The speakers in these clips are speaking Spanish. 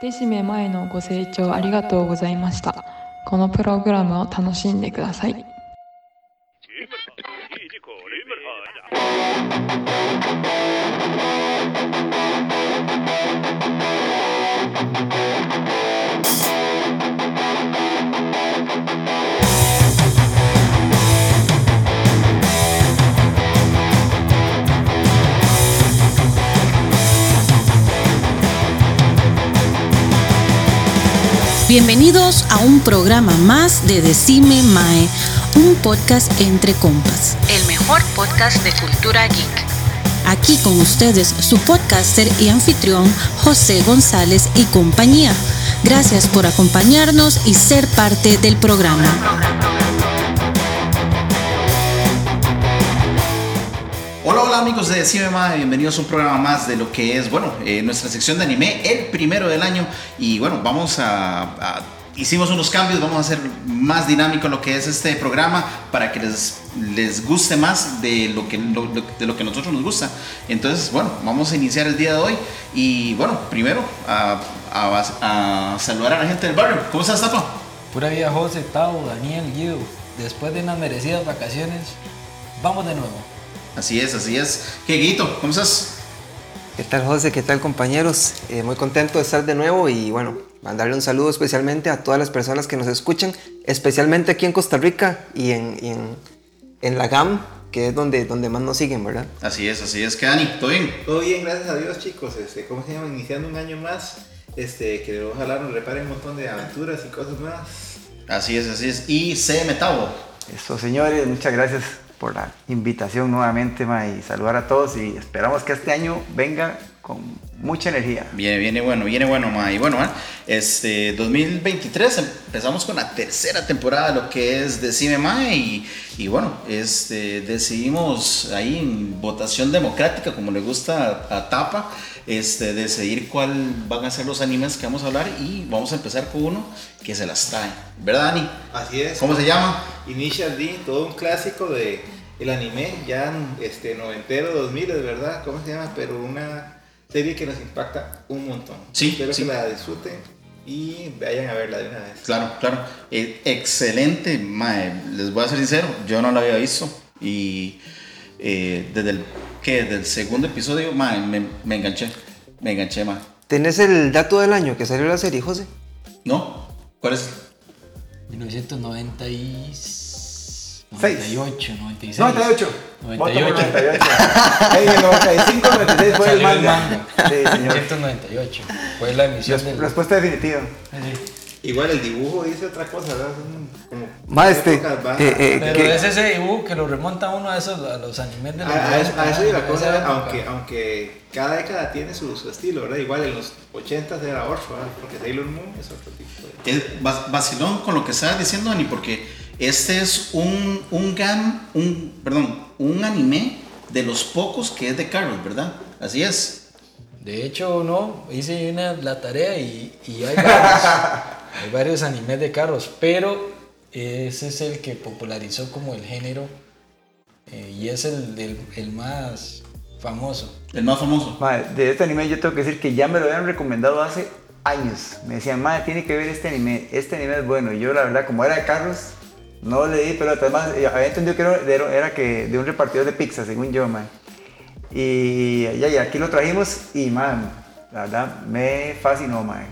デシメ前のご清聴ありがとうございました。このプログラムを楽しんでください。Bienvenidos a un programa más de Decime Mae, un podcast entre compas. El mejor podcast de cultura geek. Aquí con ustedes su podcaster y anfitrión José González y compañía. Gracias por acompañarnos y ser parte del programa. Amigos de Cinema, bienvenidos a un programa más de lo que es, bueno, eh, nuestra sección de anime, el primero del año. Y bueno, vamos a, a- Hicimos unos cambios, vamos a hacer más dinámico lo que es este programa para que les, les guste más de lo, que, lo- de lo que nosotros nos gusta. Entonces, bueno, vamos a iniciar el día de hoy. Y bueno, primero a, a- a saludar a la gente del barrio. ¿Cómo estás, Tato? Pura vida José, Tavo, Daniel, Guido. Después de unas merecidas vacaciones, vamos de nuevo. Así es, así es. ¿Qué, Guito? ¿Cómo estás? ¿Qué tal José? ¿Qué tal compañeros? Eh, muy contento de estar de nuevo y bueno, mandarle un saludo especialmente a todas las personas que nos escuchan, especialmente aquí en Costa Rica y en, y en, en la GAM, que es donde, donde más nos siguen, ¿verdad? Así es, así es. ¿Qué, Dani? ¿Todo bien? Todo bien, gracias a Dios, chicos. Este, ¿Cómo se llama? Iniciando un año más. Este, que ojalá nos reparen un montón de aventuras y cosas nuevas. Así es, así es. Y CM Tavo. Eso, señores, muchas gracias por la invitación nuevamente, ma, y saludar a todos y esperamos que este año venga con mucha energía. Viene, viene bueno, viene bueno, ma. Y bueno, ma, este 2023 empezamos con la tercera temporada de lo que es Decime Ma y, y bueno, este, decidimos ahí en votación democrática, como le gusta a, a Tapa, este, decidir cuál van a ser los animes que vamos a hablar y vamos a empezar con uno que se las trae. ¿Verdad, Dani? Así es. ¿Cómo se llama? Initial D, todo un clásico de el anime, ya este, noventero, 2000, es verdad. ¿Cómo se llama? Pero una serie que nos impacta un montón. Sí, Espero sí. que la disfruten y vayan a verla de una vez. Claro, claro. Eh, excelente, mae. Les voy a ser sincero, yo no lo había visto. Y eh, desde el ¿qué? Desde el segundo episodio, mae, me, me enganché. Me enganché, mae. ¿Tenés el dato del año que salió la serie, José? ¿No? ¿Cuál es? 1996, Seis. 98, 96. 98. Voto por 98. 98. Ey, el 95, 96 fue el Salió el manga. manga. Sí, señor. 1998. Fue la emisión del. Respuesta definitiva. Sí. Igual el dibujo dice otra cosa, ¿verdad? Como este, bajas. eh, eh, Pero ¿qué? es ese dibujo que lo remonta uno a esos, a los animes de los A, a eso, a eso y la 90, cosa, época. aunque, aunque cada década tiene su, su estilo, ¿verdad? Igual en los 80 era ¿verdad? porque Sailor Moon es otro tipo de... Es va- vacilón con lo que estabas diciendo, Dani, porque este es un, un GAM, un, perdón, un anime de los pocos que es de Carlos, ¿verdad? Así es. De hecho, no, hice una, la tarea y, y hay varios, hay varios animes de carros, pero ese es el que popularizó como el género eh, y es el, del- el más famoso. El más famoso. De este anime yo tengo que decir que ya me lo habían recomendado hace años. Me decían, madre, tiene que ver este anime. Este anime es bueno. Y yo, la verdad, como era de Carlos, no le di, pero además eh, había entendido que era, era que de un repartidor de pizza, según yo, man. Y ya, ya, aquí lo trajimos y, man, la verdad, me fascinó, man.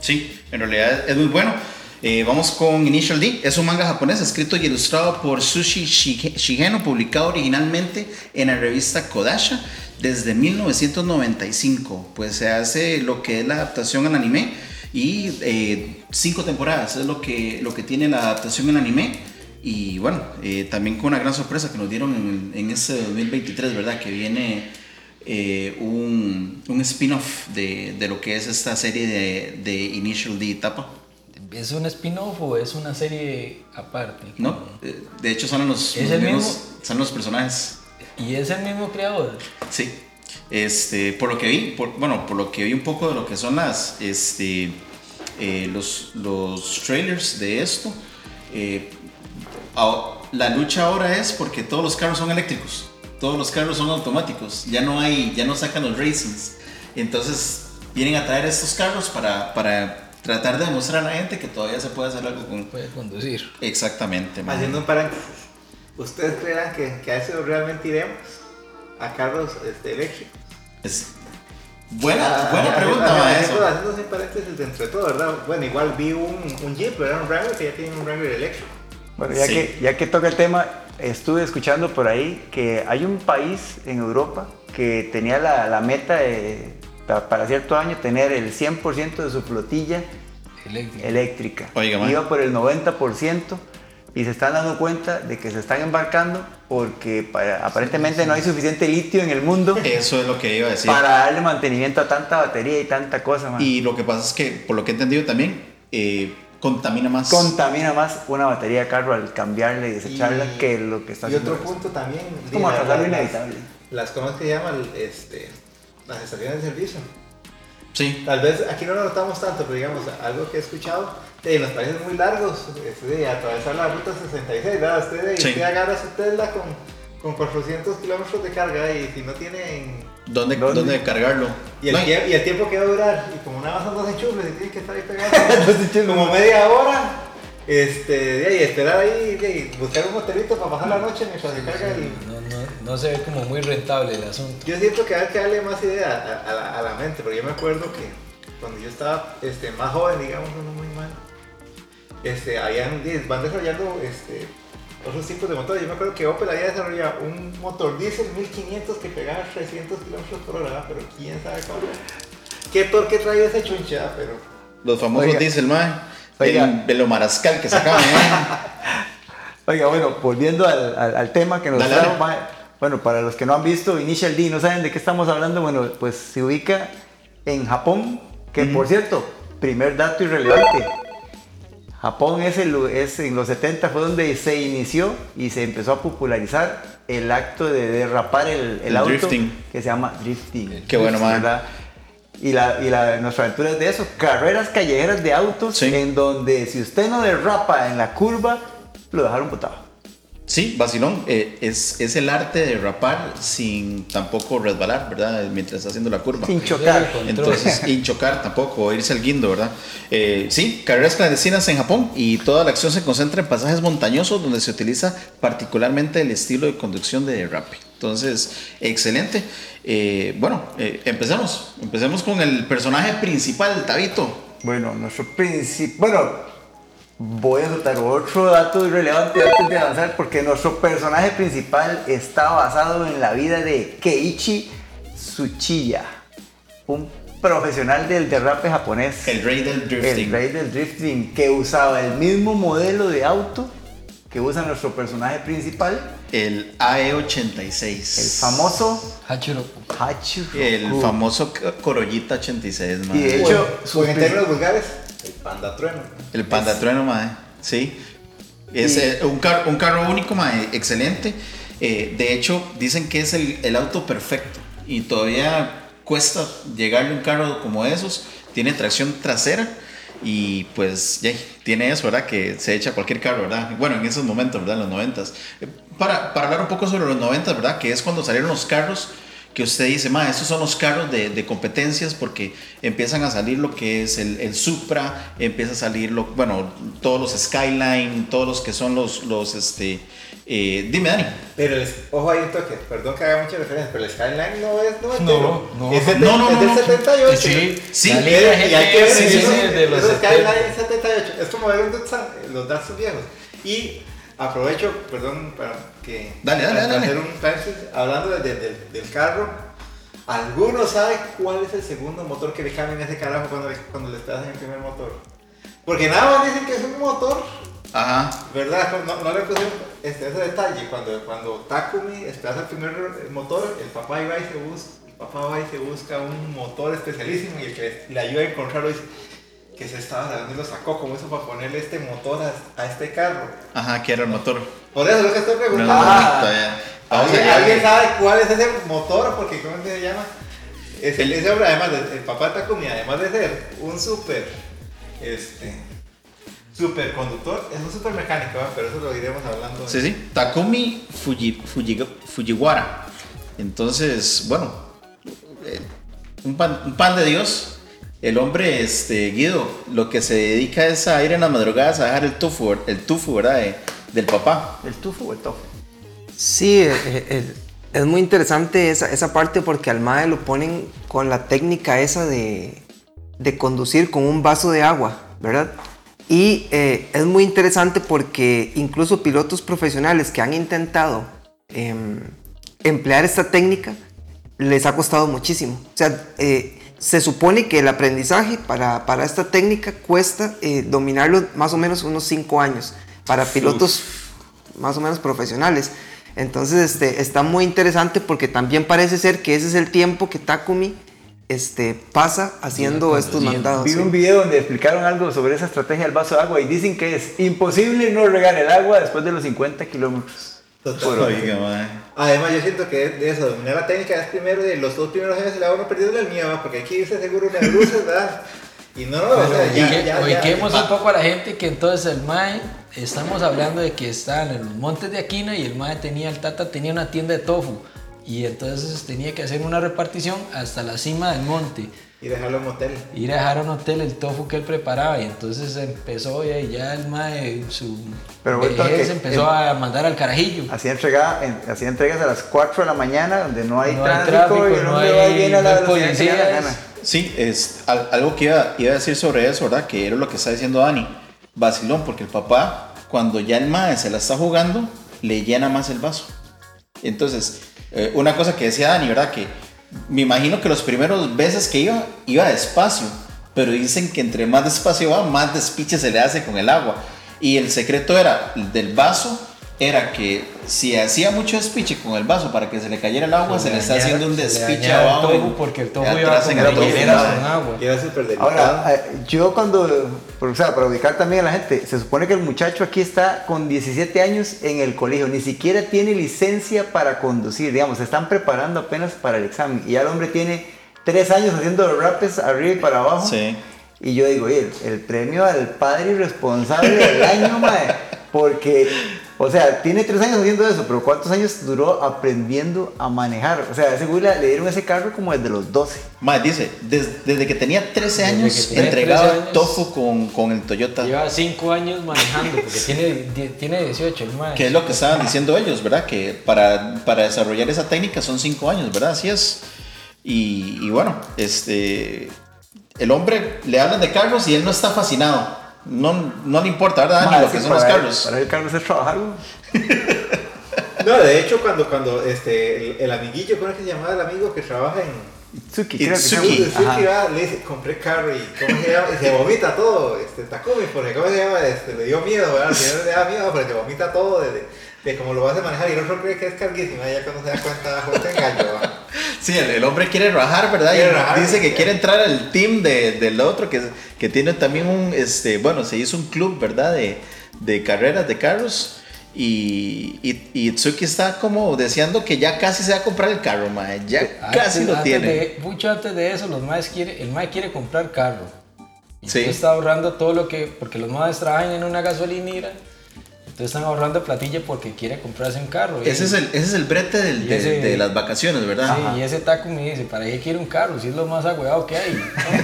Sí, en realidad es muy bueno. Eh, vamos con Initial D. Es un manga japonés escrito y ilustrado por Sushi Shige- Shigeno, publicado originalmente en la revista Kodasha desde 1995. Pues se hace lo que es la adaptación al anime y eh, cinco temporadas es lo que, lo que tiene la adaptación al anime. Y bueno, eh, también con una gran sorpresa que nos dieron en, en este 2023, ¿verdad? Que viene eh, un, un spin-off de, de lo que es esta serie de, de Initial D Tapa, ¿Es un spin-off o es una serie aparte? ¿no? Eh, De hecho, son los, ¿Es los mismos- mismo? son los personajes. ¿Y es el mismo creador? Sí. Este, por lo que vi, por- bueno, por lo que vi un poco de lo que son las, este, eh, los, los trailers de esto, eh, a- la lucha ahora es porque todos los carros son eléctricos, todos los carros son automáticos, ya no hay, ya no sacan los racings. Entonces, vienen a traer estos carros para, para tratar de demostrar a la gente que todavía se puede hacer algo con... Puede conducir. Exactamente. mae. Haciendo un paréntesis. ¿Ustedes creerán que, que a eso realmente iremos? ¿A carros este, eléctricos? Es buena, Ah, buena ah, pregunta, ah, mae, haciendo, paréntesis entre todo, ¿verdad? Bueno, igual vi un, un Jeep, ¿verdad? Un Wrangler que ya tiene un Wrangler eléctrico. Bueno, ya, Sí. que, ya que toca el tema, estuve escuchando por ahí que hay un país en Europa que tenía la, la meta de, pa- para cierto año tener el 100% de su flotilla Eléctrico. eléctrica. Oiga, man. Iba por el 90% y se están dando cuenta de que se están embarcando porque para- aparentemente no hay suficiente litio en el mundo Eso es lo que iba a decir. para darle mantenimiento a tanta batería y tanta cosa. man. Y lo que pasa es que, por lo que he entendido también, eh, contamina más. Contamina más una batería de carro al cambiarla y desecharla Y- que lo que está Y haciendo. otro punto también. Es como de la- atrasar lo las- inevitable. Las, ¿cómo se llaman? Este, las estaciones de servicio. Sí. Tal vez aquí no lo notamos tanto, pero digamos, algo que he escuchado, en los países muy largos, este, de atravesar la ruta 66, ¿verdad? Usted, Sí. usted agarra su Tesla con, con 400 kilómetros de carga y si no tienen... ¿Dónde, ¿Dónde? ¿Dónde cargarlo? Y el, No, tie- y el tiempo que va a durar, y como nada más son dos enchufles, y tiene que estar ahí pegado como media hora, este, de ahí, esperar ahí, de ahí, buscar un hotelito para pasar la noche mientras se carga el... No, no, no se ve como muy rentable el asunto. Yo siento que hay que darle más idea a, a la, a la mente, porque yo me acuerdo que cuando yo estaba este, más joven, digamos, no muy mal, este, habían, van desarrollando este, otros tipos de motores. Yo me acuerdo que Opel había desarrollado un motor diésel 1500 que pegaba 300 kilómetros por hora, pero quién sabe cómo. ¿Qué torque traía ese chuncha? Pero Los famosos Oiga. diésel, mae. Oiga. El velomarascal que sacaban. Oiga, bueno, volviendo al, al- al tema que nos trajo, bueno, para los que no han visto Initial D, no saben de qué estamos hablando, bueno, pues se ubica en Japón, que por cierto, primer dato irrelevante, Japón es, el, lu- es en los 70 fue donde se inició y se empezó a popularizar el acto de derrapar el, el El auto drifting. que se llama drifting. Qué bueno, man. Y, la, y la, nuestra aventura es de eso, carreras callejeras de autos Sí. en donde si usted no derrapa en la curva, lo dejaron botado. Sí, vacilón. eh, es, es el arte de rapar sin tampoco resbalar, ¿verdad? Mientras está haciendo la curva. Sin chocar. Entonces, y chocar tampoco, o irse al guindo, ¿verdad? Eh, sí, carreras clandestinas en Japón y toda la acción se concentra en pasajes montañosos donde se utiliza particularmente el estilo de conducción de derrape. Entonces, excelente. Eh, bueno, eh, empecemos. Empecemos con el personaje principal, Tabito. Bueno, nuestro principio. Bueno, voy a soltar otro dato irrelevante antes de avanzar, porque nuestro personaje principal está basado en la vida de Keiichi Tsuchiya, un profesional del derrape japonés. El rey del drifting. El rey del drifting, que usaba el mismo modelo de auto que usa nuestro personaje principal, El AE86. el famoso Hachiroku. Hachiroku. El famoso Corollita 86, Y madre. de hecho, sus en prin- términos vulgares, el panda trueno. El Panda Trueno, mae. Sí. Es Y- eh, un, car- un carro único, mae. Excelente. Eh, de hecho, dicen que es el, el auto perfecto. Y todavía cuesta llegarle un carro como esos. Tiene tracción trasera. Y pues ya tiene eso, ¿verdad? Que se echa cualquier carro, ¿verdad? Bueno, en esos momentos, ¿verdad? En los noventas. Eh, Para, para hablar un poco sobre los noventas, ¿verdad? Que es cuando salieron los carros que usted dice, ma, estos son los carros de, de competencias porque empiezan a salir lo que es el, el Supra, empieza a salir, lo, bueno, todos los Skyline, todos los que son los, los este, eh, dime Dani. Pero, el, ojo ahí un toque, perdón que haga mucha referencia, pero el Skyline no es noventero. No, no. Es, del- No, no, es no, del no. 78. Sí, Sí, la línea hay- y hay que ver sí, de los 70. Skyline 78. Es como ver los Datsun viejos. Y aprovecho, perdón, para que. Dale, dale, para dale. hacer un paréntesis, hablando de- de- del- del carro. ¿Alguno sabe cuál es el segundo motor que le cambian a ese carajo cuando le, cuando le estás en el primer motor? Porque nada más dicen que es un motor Ajá. ¿Verdad? No, no le pusieron este, ese detalle. Cuando, cuando Takumi desplaza el primer motor, el papá iba y se busca, el papá va y se busca un motor especialísimo y el que le ayuda a encontrarlo dice que se estaba de dónde lo sacó, cómo hizo para ponerle este motor a, a este carro. Ajá, que era el motor. Por eso es lo que estoy preguntando. no, no, Ah. ¿Alguien, sabe cuál es ese motor? Porque ¿cómo se llama? Ese, El- ese hombre, además, de- el papá de Takumi, además de ser un súper, este, superconductor, es un super mecánico, ¿verdad? pero eso lo iremos hablando. Sí, sí. Takumi Fuji- Fuji- Fujiwara. Entonces, bueno, eh, un pan, un pan de Dios. El hombre, este, Guido, lo que se dedica es a ir en las madrugadas a dejar el tufu, el tufu, ¿verdad? De- del papá. ¿El tufo o el tofu? Sí, eh, eh, es muy interesante esa, esa parte porque al MAE lo ponen con la técnica esa de, de conducir con un vaso de agua, ¿verdad? Y eh, es muy interesante porque incluso pilotos profesionales que han intentado em, emplear esta técnica les ha costado muchísimo. O sea, eh, se supone que el aprendizaje para, para esta técnica cuesta eh, dominarlo más o menos unos 5 años para pilotos más o menos profesionales. Entonces este, está muy interesante porque también parece ser que ese es el tiempo que Takumi este, pasa haciendo estos mandados. Vi sí. un video donde explicaron algo sobre esa estrategia del vaso de agua y dicen que es imposible no regar el agua después de los 50 kilómetros. Total. Oiga. Además, yo siento que de eso, dominar la técnica es primero de los dos primeros años se le va a uno perdiendo el miedo, porque hay que irse seguro en las luces, ¿verdad? Y no, no, o sea, ya, Ubique- ya, ya. ubiquemos Va. un poco a la gente que entonces el MAE, estamos hablando de que estaban en los montes de Aquina y el MAE tenía, el Tata tenía una tienda de tofu y entonces tenía que hacer una repartición hasta la cima del monte. Y dejarlo en motel. Ir a dejar a un hotel el tofu que él preparaba y entonces empezó ya, y ya el mae su Pero vejez que- empezó a mandar al carajillo. Hacía, entrega, en- hacía entregas a las 4 de la mañana donde no hay No hay tráfico, tráfico, y no hombre va hay- viene a la no hay gana. Sí, es al- algo que iba, iba a decir sobre eso, ¿verdad? Que era lo que está diciendo Dani. Vacilón, porque el papá, cuando ya el mae se la está jugando, le llena más el vaso. Entonces, eh, una cosa que decía Dani, ¿verdad? Que me imagino que los primeros veces que iba, iba despacio. Pero dicen que entre más despacio va, más despiche se le hace con el agua. Y el secreto era, del vaso, era que si hacía mucho despiche con el vaso para que se le cayera el agua, se, le está haciendo un despiche el abajo. porque el tofu iba con agua. Era súper delicado. Ahora, eh, yo cuando, o sea, para ubicar también a la gente, se supone que el muchacho aquí está con 17 años en el colegio, ni siquiera tiene licencia para conducir, digamos, se están preparando apenas para el examen y ya el hombre tiene 3 años haciendo los rapes arriba y para abajo. Sí. Y yo digo, oye, el, el premio al padre irresponsable del año, mae, porque, o sea, tiene tres años haciendo eso, pero ¿cuántos años duró aprendiendo a manejar? O sea, a ese güey le le dieron ese carro como desde los 12. Mae, dice, des- desde que tenía 13 Desde años, tenía entregaba 13 años. tofu con, con el Toyota. Lleva 5 años manejando porque tiene, die- tiene 18 el. Que es lo que estaban diciendo ellos, ¿verdad? Que para, para desarrollar esa técnica son 5 años, ¿verdad? Así es. Y, y bueno, este. El hombre le hablan de carros y él no está fascinado. No, no le importa, ¿verdad? Ni Mae, lo que que son los él- carros. Para él, Carlos es trabajar, güey. No, de hecho, cuando, cuando este, el, el amiguillo, ¿cómo es que se llamaba el amigo que trabaja en. Itsuki, creo que Itsuki. Suzuki, Ajá. va, le dice, compré carro y ¿cómo se llama? Y se vomita todo, este, Takumi, porque ¿cómo se llama? Este, le dio miedo, ¿verdad? Al le da miedo, pero se vomita todo de, de, cómo lo vas a manejar y el otro cree que es carguísima, ya cuando se da cuenta, te engaño, ¿va? Sí, el, el hombre quiere rajar, ¿verdad? Quiere y rajar, dice que sí. quiere entrar al team de, del otro, que, que tiene también un, este, bueno, se hizo un club, ¿verdad? De, de carreras de carros. Y, y, y Itsuki está como deseando que ya casi se va a comprar el carro, mae. Ya casi Antes- lo antes tiene. de- mucho antes de eso, los maes quiere, el mae quiere comprar carro. Y Sí. está ahorrando todo lo que, porque los maes trabajan en una gasolinera, entonces están ahorrando platilla porque quiere comprarse un carro. Ese Y- es el, ese es el brete del- Y de, ese- de las vacaciones, ¿verdad? Sí, y ese taco me dice, ¿para qué quiere un carro? Si es lo más agüeado que hay.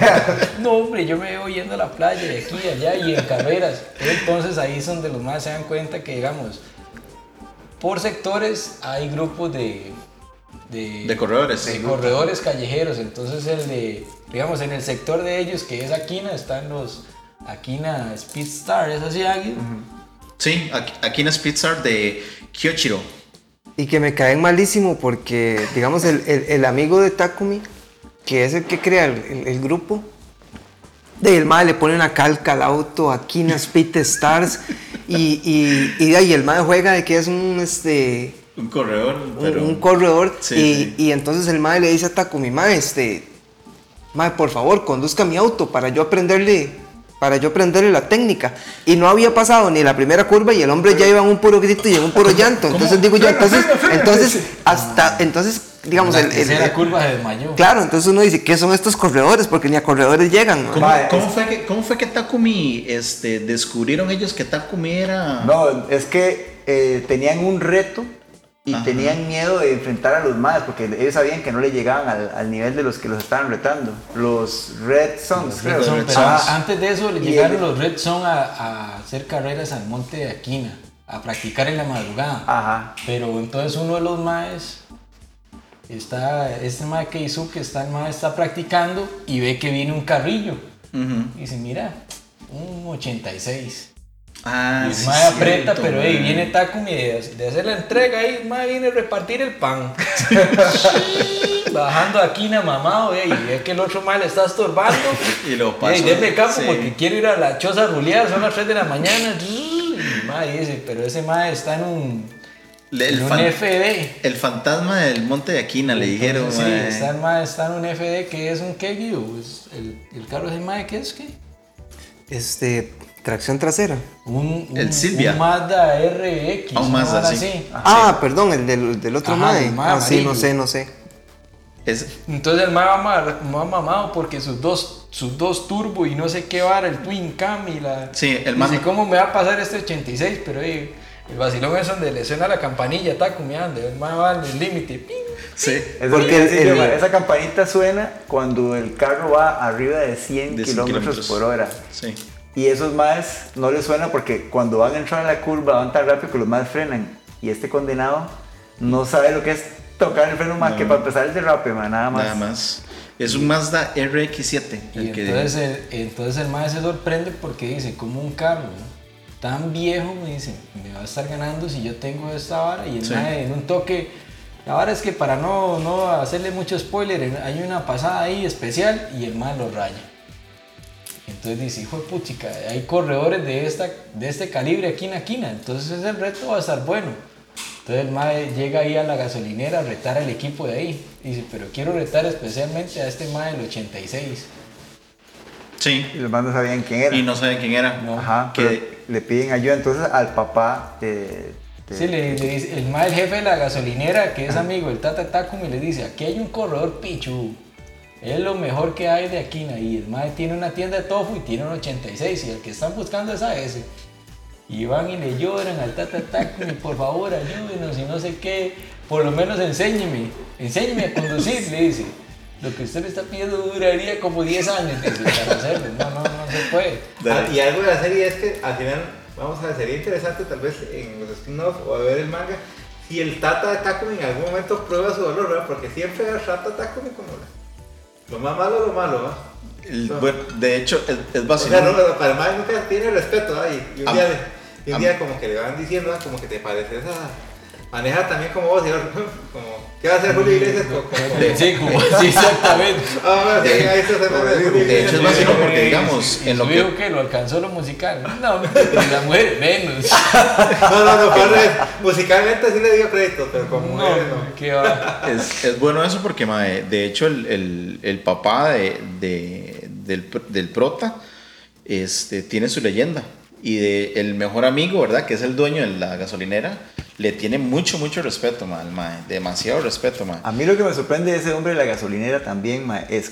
No, hombre, yo me veo yendo a la playa de aquí a allá y en carreras. Entonces ahí es donde los más se dan cuenta que, digamos, por sectores hay grupos de... De, De corredores. de corredores callejeros. Entonces el de, digamos, en el sector de ellos, que es Aquina, están los Aquina Speed Star, ¿es así, Agui? Sí, aquí, aquí en Spitzar de Kyochiro. Y que me caen malísimo porque, digamos, el, el- el amigo de Takumi, que es el que crea el, el- el grupo, de el mae le pone una calca al auto, aquí en Speed Stars, y, y, y de ahí el mae juega de que es un, este, Un corredor, un- pero... un corredor, Sí, y, sí. y entonces el mae le dice a Takumi, mae, este, mae, por favor, conduzca mi auto para yo aprenderle para yo aprenderle la técnica. Y no había pasado ni la primera curva y el hombre ya iba en un puro grito y en un puro llanto. Entonces digo yo, entonces, entonces, hasta, entonces, digamos, la el, el- tercera el- curva se desmayó. claro, entonces uno dice, ¿qué son estos corredores? Porque ni a corredores llegan. ¿no? ¿Cómo, cómo fue que, ¿Cómo fue que Takumi este, descubrieron ellos que Takumi era... No, es que eh, tenían un reto y Ajá. tenían miedo de enfrentar a los más porque ellos sabían que no le llegaban al, al nivel de los que los estaban retando. Los Red Songs, Los creo. Red Son, Red pero Sox. a- antes de eso le llegaron el- los Red Son a, a hacer carreras al monte de Aquina, a practicar en la madrugada. Ajá. Pero entonces uno de los maes está, este mae que hizo que está, el mae está practicando y ve que viene un carrillo. Y dice, mira, un 86. Ah, y el sí, mae cierto, aprieta, pero hey, viene Takumi de, de hacer la entrega ahí, el mae viene a repartir el pan. Bajando aquí na mamado, eh, y ve que el otro mae le está estorbando. Y lo Ey, pasó. denme campo sí. porque quiero ir a la choza ruleada, son las 3 de la mañana. Y el mae dice, pero ese mae está en un, el, en un fan- FD. el fantasma del monte de Aquina, le dijeron. Sí, está, el mae está en un FD que es un? Es el, el carro de mae, ¿qué es qué? Este, tracción trasera. Un, un, El Silvia. un Mazda RX. Ah, un Mazda, sí. así. Ah, perdón, el del, del otro el mae Ah, sí, no sé, no sé. Es, Entonces el mae va, ma- va mamado porque sus dos, sus dos turbo y no sé qué vara, el Twin Cam y la... Sí, el Dice, man- ¿cómo me va a pasar este 86? Pero ey, el vacilón es donde le suena la campanilla, está cumeando, el mae va al límite. sí. Es Porque porque el- el- esa campanita suena cuando el carro va arriba de 100, De 100 kilómetros kilómetros. por hora. Sí. Y esos más no les suena porque cuando van a entrar a la curva van tan rápido que los más frenan. Y este condenado no sabe lo que es tocar el freno más No. que para empezar el derrape, man, nada más. Nada más. Es un Mazda RX7. Y el que- entonces el, entonces el mae se sorprende porque dice, como un carro ¿no? tan viejo, me dice, me va a estar ganando si yo tengo esta vara. Y el Sí. mae en un toque, la vara es que para no, no hacerle mucho spoiler, en- hay una pasada ahí especial y el mae lo raya. Entonces dice, hijo de puchica, hay corredores de, esta, de este calibre aquí en Aquina, entonces el reto va a estar bueno. Entonces el mae llega ahí a la gasolinera a retar al equipo de ahí. Dice, pero quiero retar especialmente a este mae del 86. Sí. Y los más no sabían quién era. Y no saben quién era. No. Ajá, Que- le piden ayuda entonces al papá de... de- Sí, le, le dice, el mae, el jefe de la gasolinera, que es amigo del Tata Takumi, le dice, aquí hay un corredor pichu. Es lo mejor que hay de aquí. Y el mae tiene una tienda de tofu y tiene un 86. Y el que están buscando es a ese. Y van y le lloran al Tata Takumi, por favor, ayúdenos y no sé qué. Por lo menos enséñeme. Enséñeme a conducir, le dice. Lo que usted me está pidiendo duraría como 10 años, para hacerlo. No, no, no se puede. Y algo de la serie es que al final, vamos a ver, sería interesante tal vez en los spin-offs o a ver el manga, si el Tata Takumi en algún momento prueba su dolor, ¿verdad? Porque siempre trata a Takumi como la- lo más malo, lo malo, ¿verdad? El- bueno, de hecho, es, es O vacilón. sea, no, para el man nunca tiene respeto, ¿verdad? Y, y un Am- día, y un am- día como que le van diciendo, como que te pareces a... Maneja también como vos, y ahora, como, ¿qué va a hacer Julio Iglesias? Como- Sí, como así exactamente. Ah, bueno, sí, de hecho, es vacilón porque, digamos, en lo que. que lo alcanzó lo musical. No, la mujer menos. No, no, no, revés. musicalmente sí le dio crédito, pero como mujeres no. No, qué va. Es, es bueno eso porque, mae, de hecho, el, el- el papá de, de- del, del prota este, tiene su leyenda. Y de, el mejor amigo, ¿verdad? Que es el dueño de la gasolinera, le tiene mucho, mucho respeto, mae, al mae. Demasiado respeto, mae. A mí lo que me sorprende de ese hombre de la gasolinera también, ma, es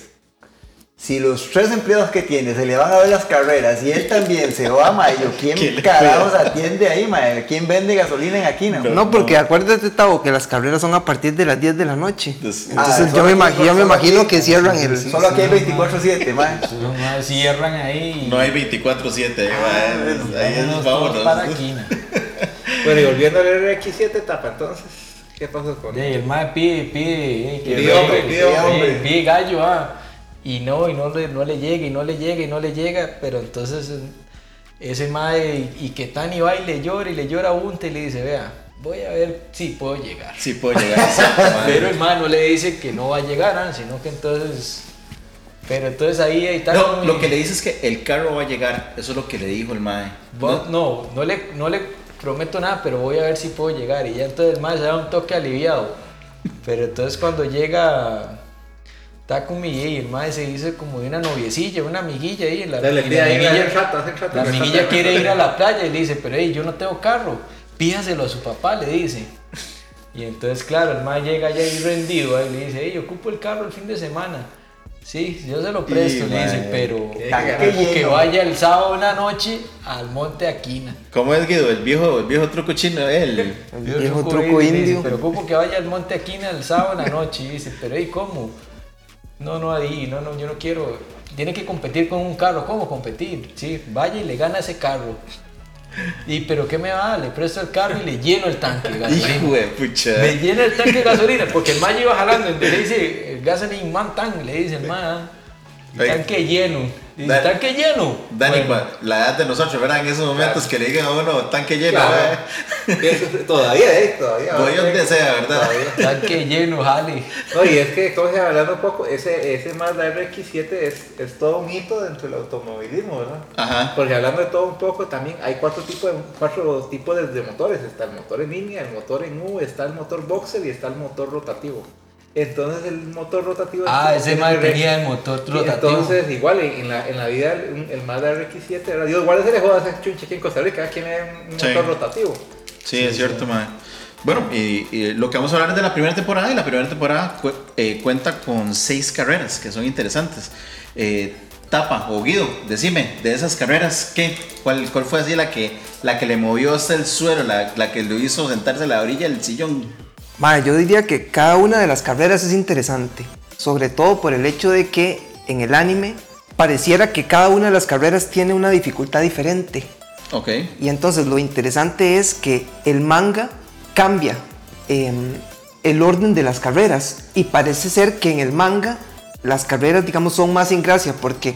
si los tres empleados que tiene se le van a ver las carreras y él también se va, ma, yo, ¿Quién ¿quién le carajos atiende ahí, ma? ¿Quién vende gasolina en Aquina? No. No, porque acuérdate, Tavo, que las carreras son a partir de las 10 de la noche. Entonces- Entonces Ah, yo me, solo imag- aquí- yo me imagino aquí- que cierran el... Solo aquí hay 24-7, ma. Esos más cierran ahí. No hay 24-7, mae, es- ahí es, vámonos para Aquina. Bueno, y volviendo al RX7 etapa, entonces, ¿qué pasó con Y el mae pide, pide, eh, Pide hombre, pide pide, hombre. pide gallo, ah. Y no, y no le, no le llega, y no le llega, y no le llega, pero entonces eh, ese mae, y, y que tan y va y le llora, y le llora a Unte, y le dice, vea, voy a ver si puedo llegar. Sí puedo llegar a exacto, mae. Pero el mae no le dice que no va a llegar, ah, sino que entonces... Pero entonces ahí, ahí está... No, lo que le dice es que el carro va a llegar. Eso es lo que le dijo el mae. Vos- no, no le, no le prometo nada, pero voy a ver si puedo llegar. Y ya entonces el mae se da un toque aliviado. Pero entonces cuando llega Takumi y el mae se dice como de una noviecilla, una amiguilla ahí. La, y la ahí, amiguilla, hace rato, hace rato, la hace amiguilla rato. quiere ir a la playa y le dice, pero hey, yo no tengo carro, pídaselo a su papá, le dice. Y entonces, claro, el mae llega allá ahí rendido ahí le dice, hey, ocupo el carro el fin de semana. Sí, yo se lo presto, Y, le dice, pero que lleno. vaya el sábado en la noche al Monte Aquina. ¿Cómo es Guido? El viejo, el viejo truco chino, él. El Yo viejo truco truco le dice, indio. pero como que vaya al Monte Aquina el sábado en la noche. Y dice, pero ¿y cómo? No, no, ahí, no, no, yo no quiero. Tiene que competir con un carro. ¿Cómo competir? Sí, vaya y le gana ese carro. Y, pero ¿qué me va? Le presto el carro y le lleno el tanque de gasolina. Hijo de pucha. Me llena el tanque de gasolina, porque el man iba jalando, entonces le dice, el gasoline man tank, le dice el man, Oye. tanque lleno. Dice, tanque lleno. Dani, Bueno, la edad de nosotros, ¿verdad? En esos momentos que le digan a uno tanque lleno, todavía, ¿eh? Todavía. Voy donde sea, ¿verdad? Todavía. tanque lleno, jale. No, y es que, como se hablando un poco, ese, ese Mazda RX-7 es, es todo un hito dentro del automovilismo, ¿verdad? Ajá. Porque hablando de todo un poco, también hay cuatro tipos de, cuatro tipos de, de motores. Está el motor en línea, el motor en U, está el motor boxer y está el motor rotativo. Entonces el motor rotativo... Ah, es- ese el tenía el motor rotativo. Entonces, igual en, la, en la vida, el, el Mazda RX-7, ¿verdad? Dios se le joda a ese chunche aquí en Costa Rica, un Sí. motor rotativo. Sí, es cierto, mae. Bueno, y, y lo que vamos a hablar es de la primera temporada y la primera temporada cu- eh, cuenta con seis carreras que son interesantes. Eh, Tapa o Guido, decime, de esas carreras, ¿qué? ¿Cuál, cuál fue así la que, la que le movió hasta el suelo, la, la que lo hizo sentarse a la orilla del sillón? Mae, yo diría que cada una de las carreras es interesante, sobre todo por el hecho de que en el anime pareciera que cada una de las carreras tiene una dificultad diferente. Ok. Y entonces lo interesante es que el manga cambia em, el orden de las carreras y parece ser que en el manga las carreras, digamos, son más sin gracia porque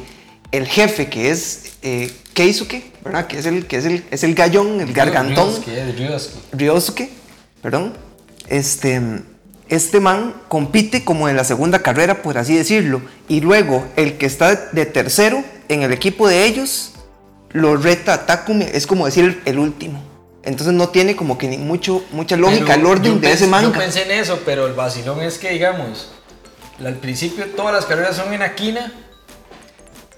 el jefe que es eh, Keisuke, ¿verdad? Que es el, que es el, es el gallón, el gargantón. Ryosuke, Ryosuke. Ryosuke, perdón, este, este man compite como en la segunda carrera, por así decirlo, y luego el que está de tercero en el equipo de ellos lo reta a Takumi, es como decir el, último. Entonces no tiene como que ni mucho, mucha lógica Pero el orden yo de ese Yo manga. pensé en eso, pero el vacilón es que, digamos, al principio todas las carreras son en Aquina.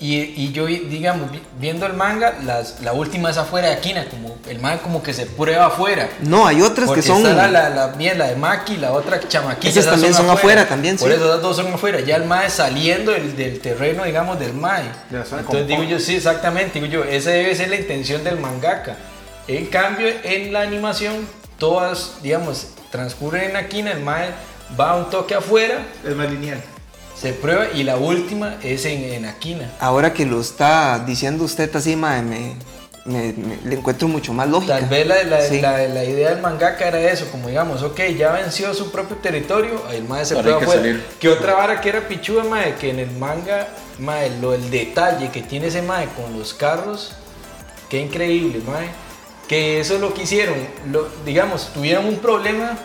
Y, y yo, digamos, vi- viendo el manga, las, la última es afuera de Aquina, como el manga como que se prueba afuera. No, hay otras Porque que son... está la, la, la, la de Maki, la otra chamaquita. Esas también son afuera, también, Por sí. eso las dos son afuera. Ya el MAE saliendo del, del terreno, digamos, del MAE. Entonces digo confort. yo, sí, exactamente. Digo yo, esa debe ser la intención del mangaka. En cambio, en la animación, todas, digamos, transcurren en Aquina, el MAE va un toque afuera, Es más lineal. Se prueba y la última es en, en Aquina. Ahora que lo está diciendo usted así, mae, me, me- me- le encuentro mucho más lógica. Tal vez la, la, Sí. la- la idea del mangaka era eso, como digamos, ok, ya venció su propio territorio, el mae se prueba. Que otra vara que era pichuda, mae, que en el manga, mae, lo, el detalle que tiene ese mae con los carros, qué increíble, mae. Que eso es lo que hicieron, lo- digamos, tuvieron un problema,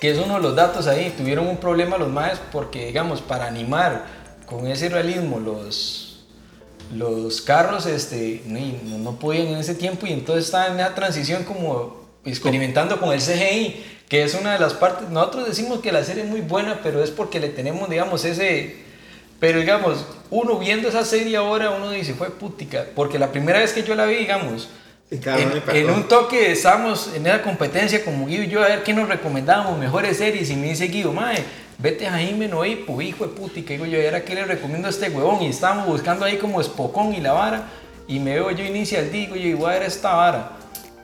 que es uno de los datos ahí, tuvieron un problema los maes porque, digamos, para animar con ese realismo los, los carros este, no, no podían en ese tiempo y entonces estaban en esa transición como experimentando con el CGI, que es una de las partes, nosotros decimos que la serie es muy buena, pero es porque le tenemos, digamos, ese... Pero digamos, uno viendo esa serie ahora, uno dice, fue putica, porque la primera vez que yo la vi, digamos, Y en, un toque estábamos en esa competencia como Guido y yo a ver qué nos recomendábamos, mejores series, y me dice Guido, mae, vete a Jaime Noipo, hijo de puti, que digo yo, ¿y ahora qué le recomiendo a este huevón? Y estábamos buscando ahí como Espocón y la vara, y me veo yo inicia el digo yo, igual era esta vara.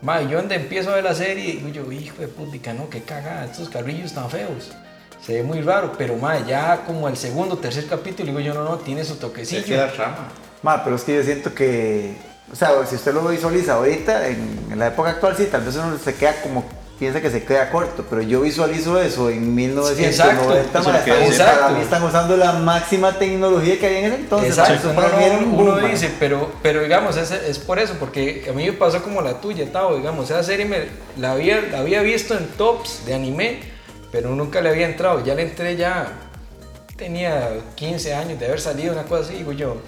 Mae, yo donde empiezo a ver la serie, digo yo, hijo de putica, no, qué cagada, estos carrillos tan feos. Se ve muy raro, pero mae, ya como el segundo, tercer capítulo, digo yo, no, no, tiene su Se toquecillo. queda trama. Ma, pero es que yo siento que, o sea, si usted lo visualiza ahorita, en, en la época actual, sí, tal vez uno se queda como, piensa que se queda corto, pero yo visualizo eso en 1990, Exacto, que están- decía. para Exacto. mí están usando la máxima tecnología que había en ese entonces. Exacto, eso no, para mí era un uno boom, ma. dice, pero, pero digamos, es, es por eso, porque a mí me pasó como la tuya, Tavo, digamos, esa serie me, la, había, la había visto en tops de anime, pero nunca le había entrado, ya le entré ya, tenía 15 años de haber salido, una cosa así, digo yo,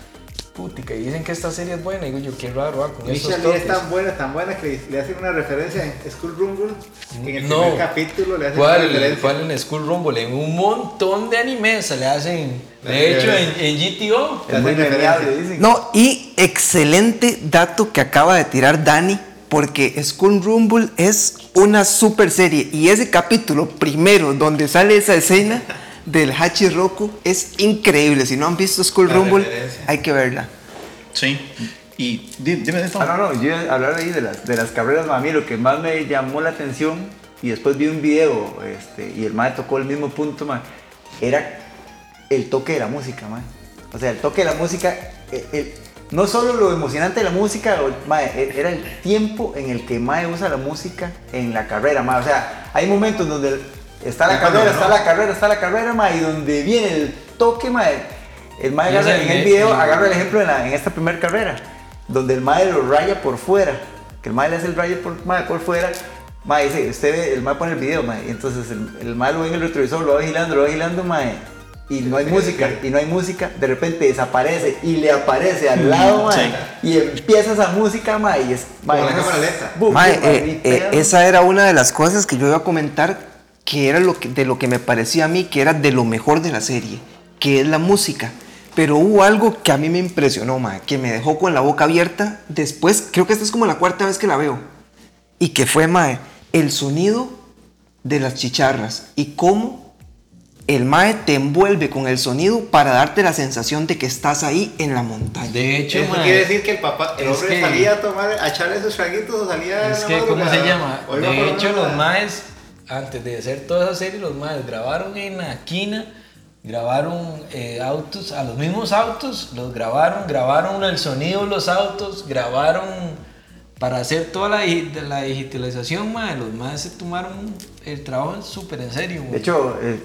putica, y dicen que esta serie es buena, digo yo, qué raro, ah, con esos Michelle toques. es tan buena, tan buena que le hacen una referencia en School Rumble. En el No. primer capítulo le hacen una ¿Cuál, referencia. ¿Cuál en School Rumble? En un montón de animes se le hacen, de hecho, en, en GTO. Es muy dicen. No, y excelente dato que acaba de tirar Dani, porque School Rumble es una super serie y ese capítulo primero donde sale esa escena, del Hachi Roku es increíble. Si no han visto School La Rumble, referencia. hay que verla. Sí. Y di- dime de esto. Ah, no, no, yo iba a hablar ahí de las, de las carreras, a mí lo que más me llamó la atención, y después vi un video, este, y el mae tocó el mismo punto, ma, era el toque de la música, ma. O sea, el toque de la música, el- el- no solo lo emocionante de la música, o- ma, e- era el tiempo en el que Mae usa la música en la carrera, ma. O sea, hay momentos donde está la carrera, no. está la carrera, está la carrera, ma, y donde viene el toque, ma, el Mae agarra, en el de- video el- agarra el ejemplo en, la- en esta primera carrera, donde el Mae lo raya por fuera, que el Mae le hace el rayo por, mae, por fuera, Mae dice, usted ve, el Mae pone el video, Mae, y entonces el, el Mae lo ve en el retrovisor, lo va vigilando, lo va vigilando, Mae, y no hay música, y no hay música, de repente desaparece y le aparece al lado, Mae, y empieza esa música, Mae, y es, mae, Mae, mae, eh, eh, esa era una de las cosas que yo iba a comentar, que era lo que, de lo que me parecía a mí que era de lo mejor de la serie, que es la música. Pero hubo algo que a mí me impresionó, mae, que me dejó con la boca abierta. Después, creo que esta es como la cuarta vez que la veo. Y que fue, mae, el sonido de las chicharras y cómo el mae te envuelve con el sonido para darte la sensación de que estás ahí en la montaña. De hecho, Eso mae, quiere decir que el papá, el hombre que- salía a tomar, a echarle esos traguitos o salía. Es que, ¿cómo se llama? De hecho, los maes, antes de hacer toda esa serie, los maes grabaron en la quina, grabaron eh, autos, a los mismos autos, los grabaron, grabaron el sonido de los autos, grabaron para hacer toda la, la digitalización, los maes se tomaron el trabajo súper en serio. De hecho, eh,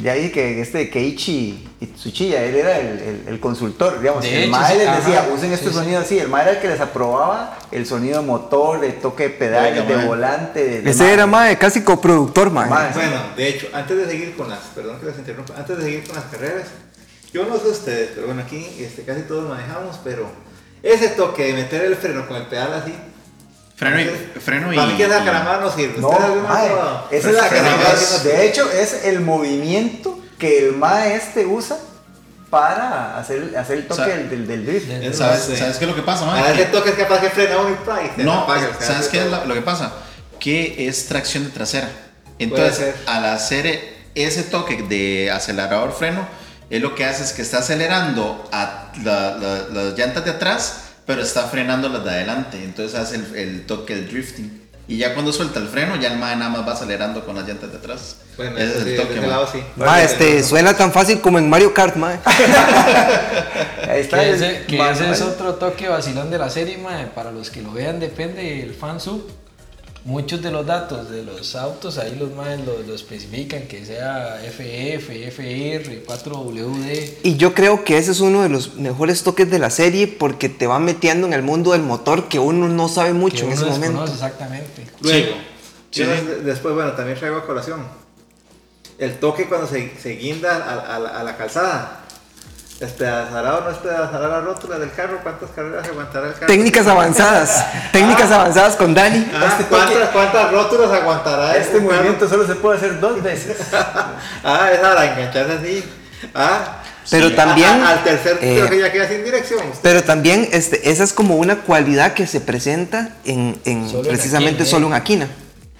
ya dije que este Keiichi Tsuchiya, él era el, el- el consultor, digamos. De el hecho, mae sí, les ajá, decía, usen este sí, sonido así. El mae era el que les aprobaba el sonido de motor, de toque de pedales, de volante. De, de Ese era, mae, casi coproductor. Mae. Bueno, de hecho, antes de seguir con las, perdón que las interrumpa, antes de seguir con las carreras, yo no sé ustedes, pero bueno, aquí este, casi todos manejamos, pero ese toque de meter el freno con el pedal así. Freno y- freno y- Para mí que y- caramada no sirve. No, ¿Ustedes alguna mae, esa es la además- De hecho, es el movimiento que el mae este usa para hacer, hacer el toque Sa- del, del, del drift. Del- ¿Sabes, Sí. ¿Sabes qué es lo que pasa, A mae? ese toque es capaz que frena un price. se No, apaga, ¿sabes qué es todo. lo, que pasa? Que es tracción de trasera. Entonces, al hacer ese toque de acelerador freno, es lo que hace es que está acelerando a la- la- las llantas de atrás, pero está frenando las de adelante. Entonces hace el, el toque del drifting. Y ya cuando suelta el freno, ya el mae nada más va acelerando con las llantas de atrás. Bueno, ese es el toque, ese mae. lado sí. Mae, este, suena tan fácil como en Mario Kart, mae. Ahí está. Que el ese, que manual. ese es otro toque vacilón de la serie, mae. Para los que lo vean, depende del fansub. Muchos de los datos de los autos, ahí los maes lo, lo especifican, que sea FF, FR, 4WD. Y yo creo que ese es uno de los mejores toques de la serie porque te va metiendo en el mundo del motor que uno no sabe mucho que en uno ese momento. exactamente. Luego, Sí, después, bueno, también traigo a colación. El toque cuando se, se guinda a, a la- a la calzada. ¿Despedazará o no despedazará la rótula del carro? ¿Cuántas carreras aguantará el carro? Técnicas avanzadas, técnicas avanzadas con Dani. Ah, Este ¿cuántas, ¿Cuántas rótulas aguantará Este carro? movimiento solo se puede hacer dos veces. Ah, es para engancharse así. Ah, Pero sí. también, Ah, al tercer eh, creo que ya queda sin dirección. Pero también este, esa es como una cualidad que se presenta en, en Solo en precisamente Aquina, solo ¿eh? en Aquina.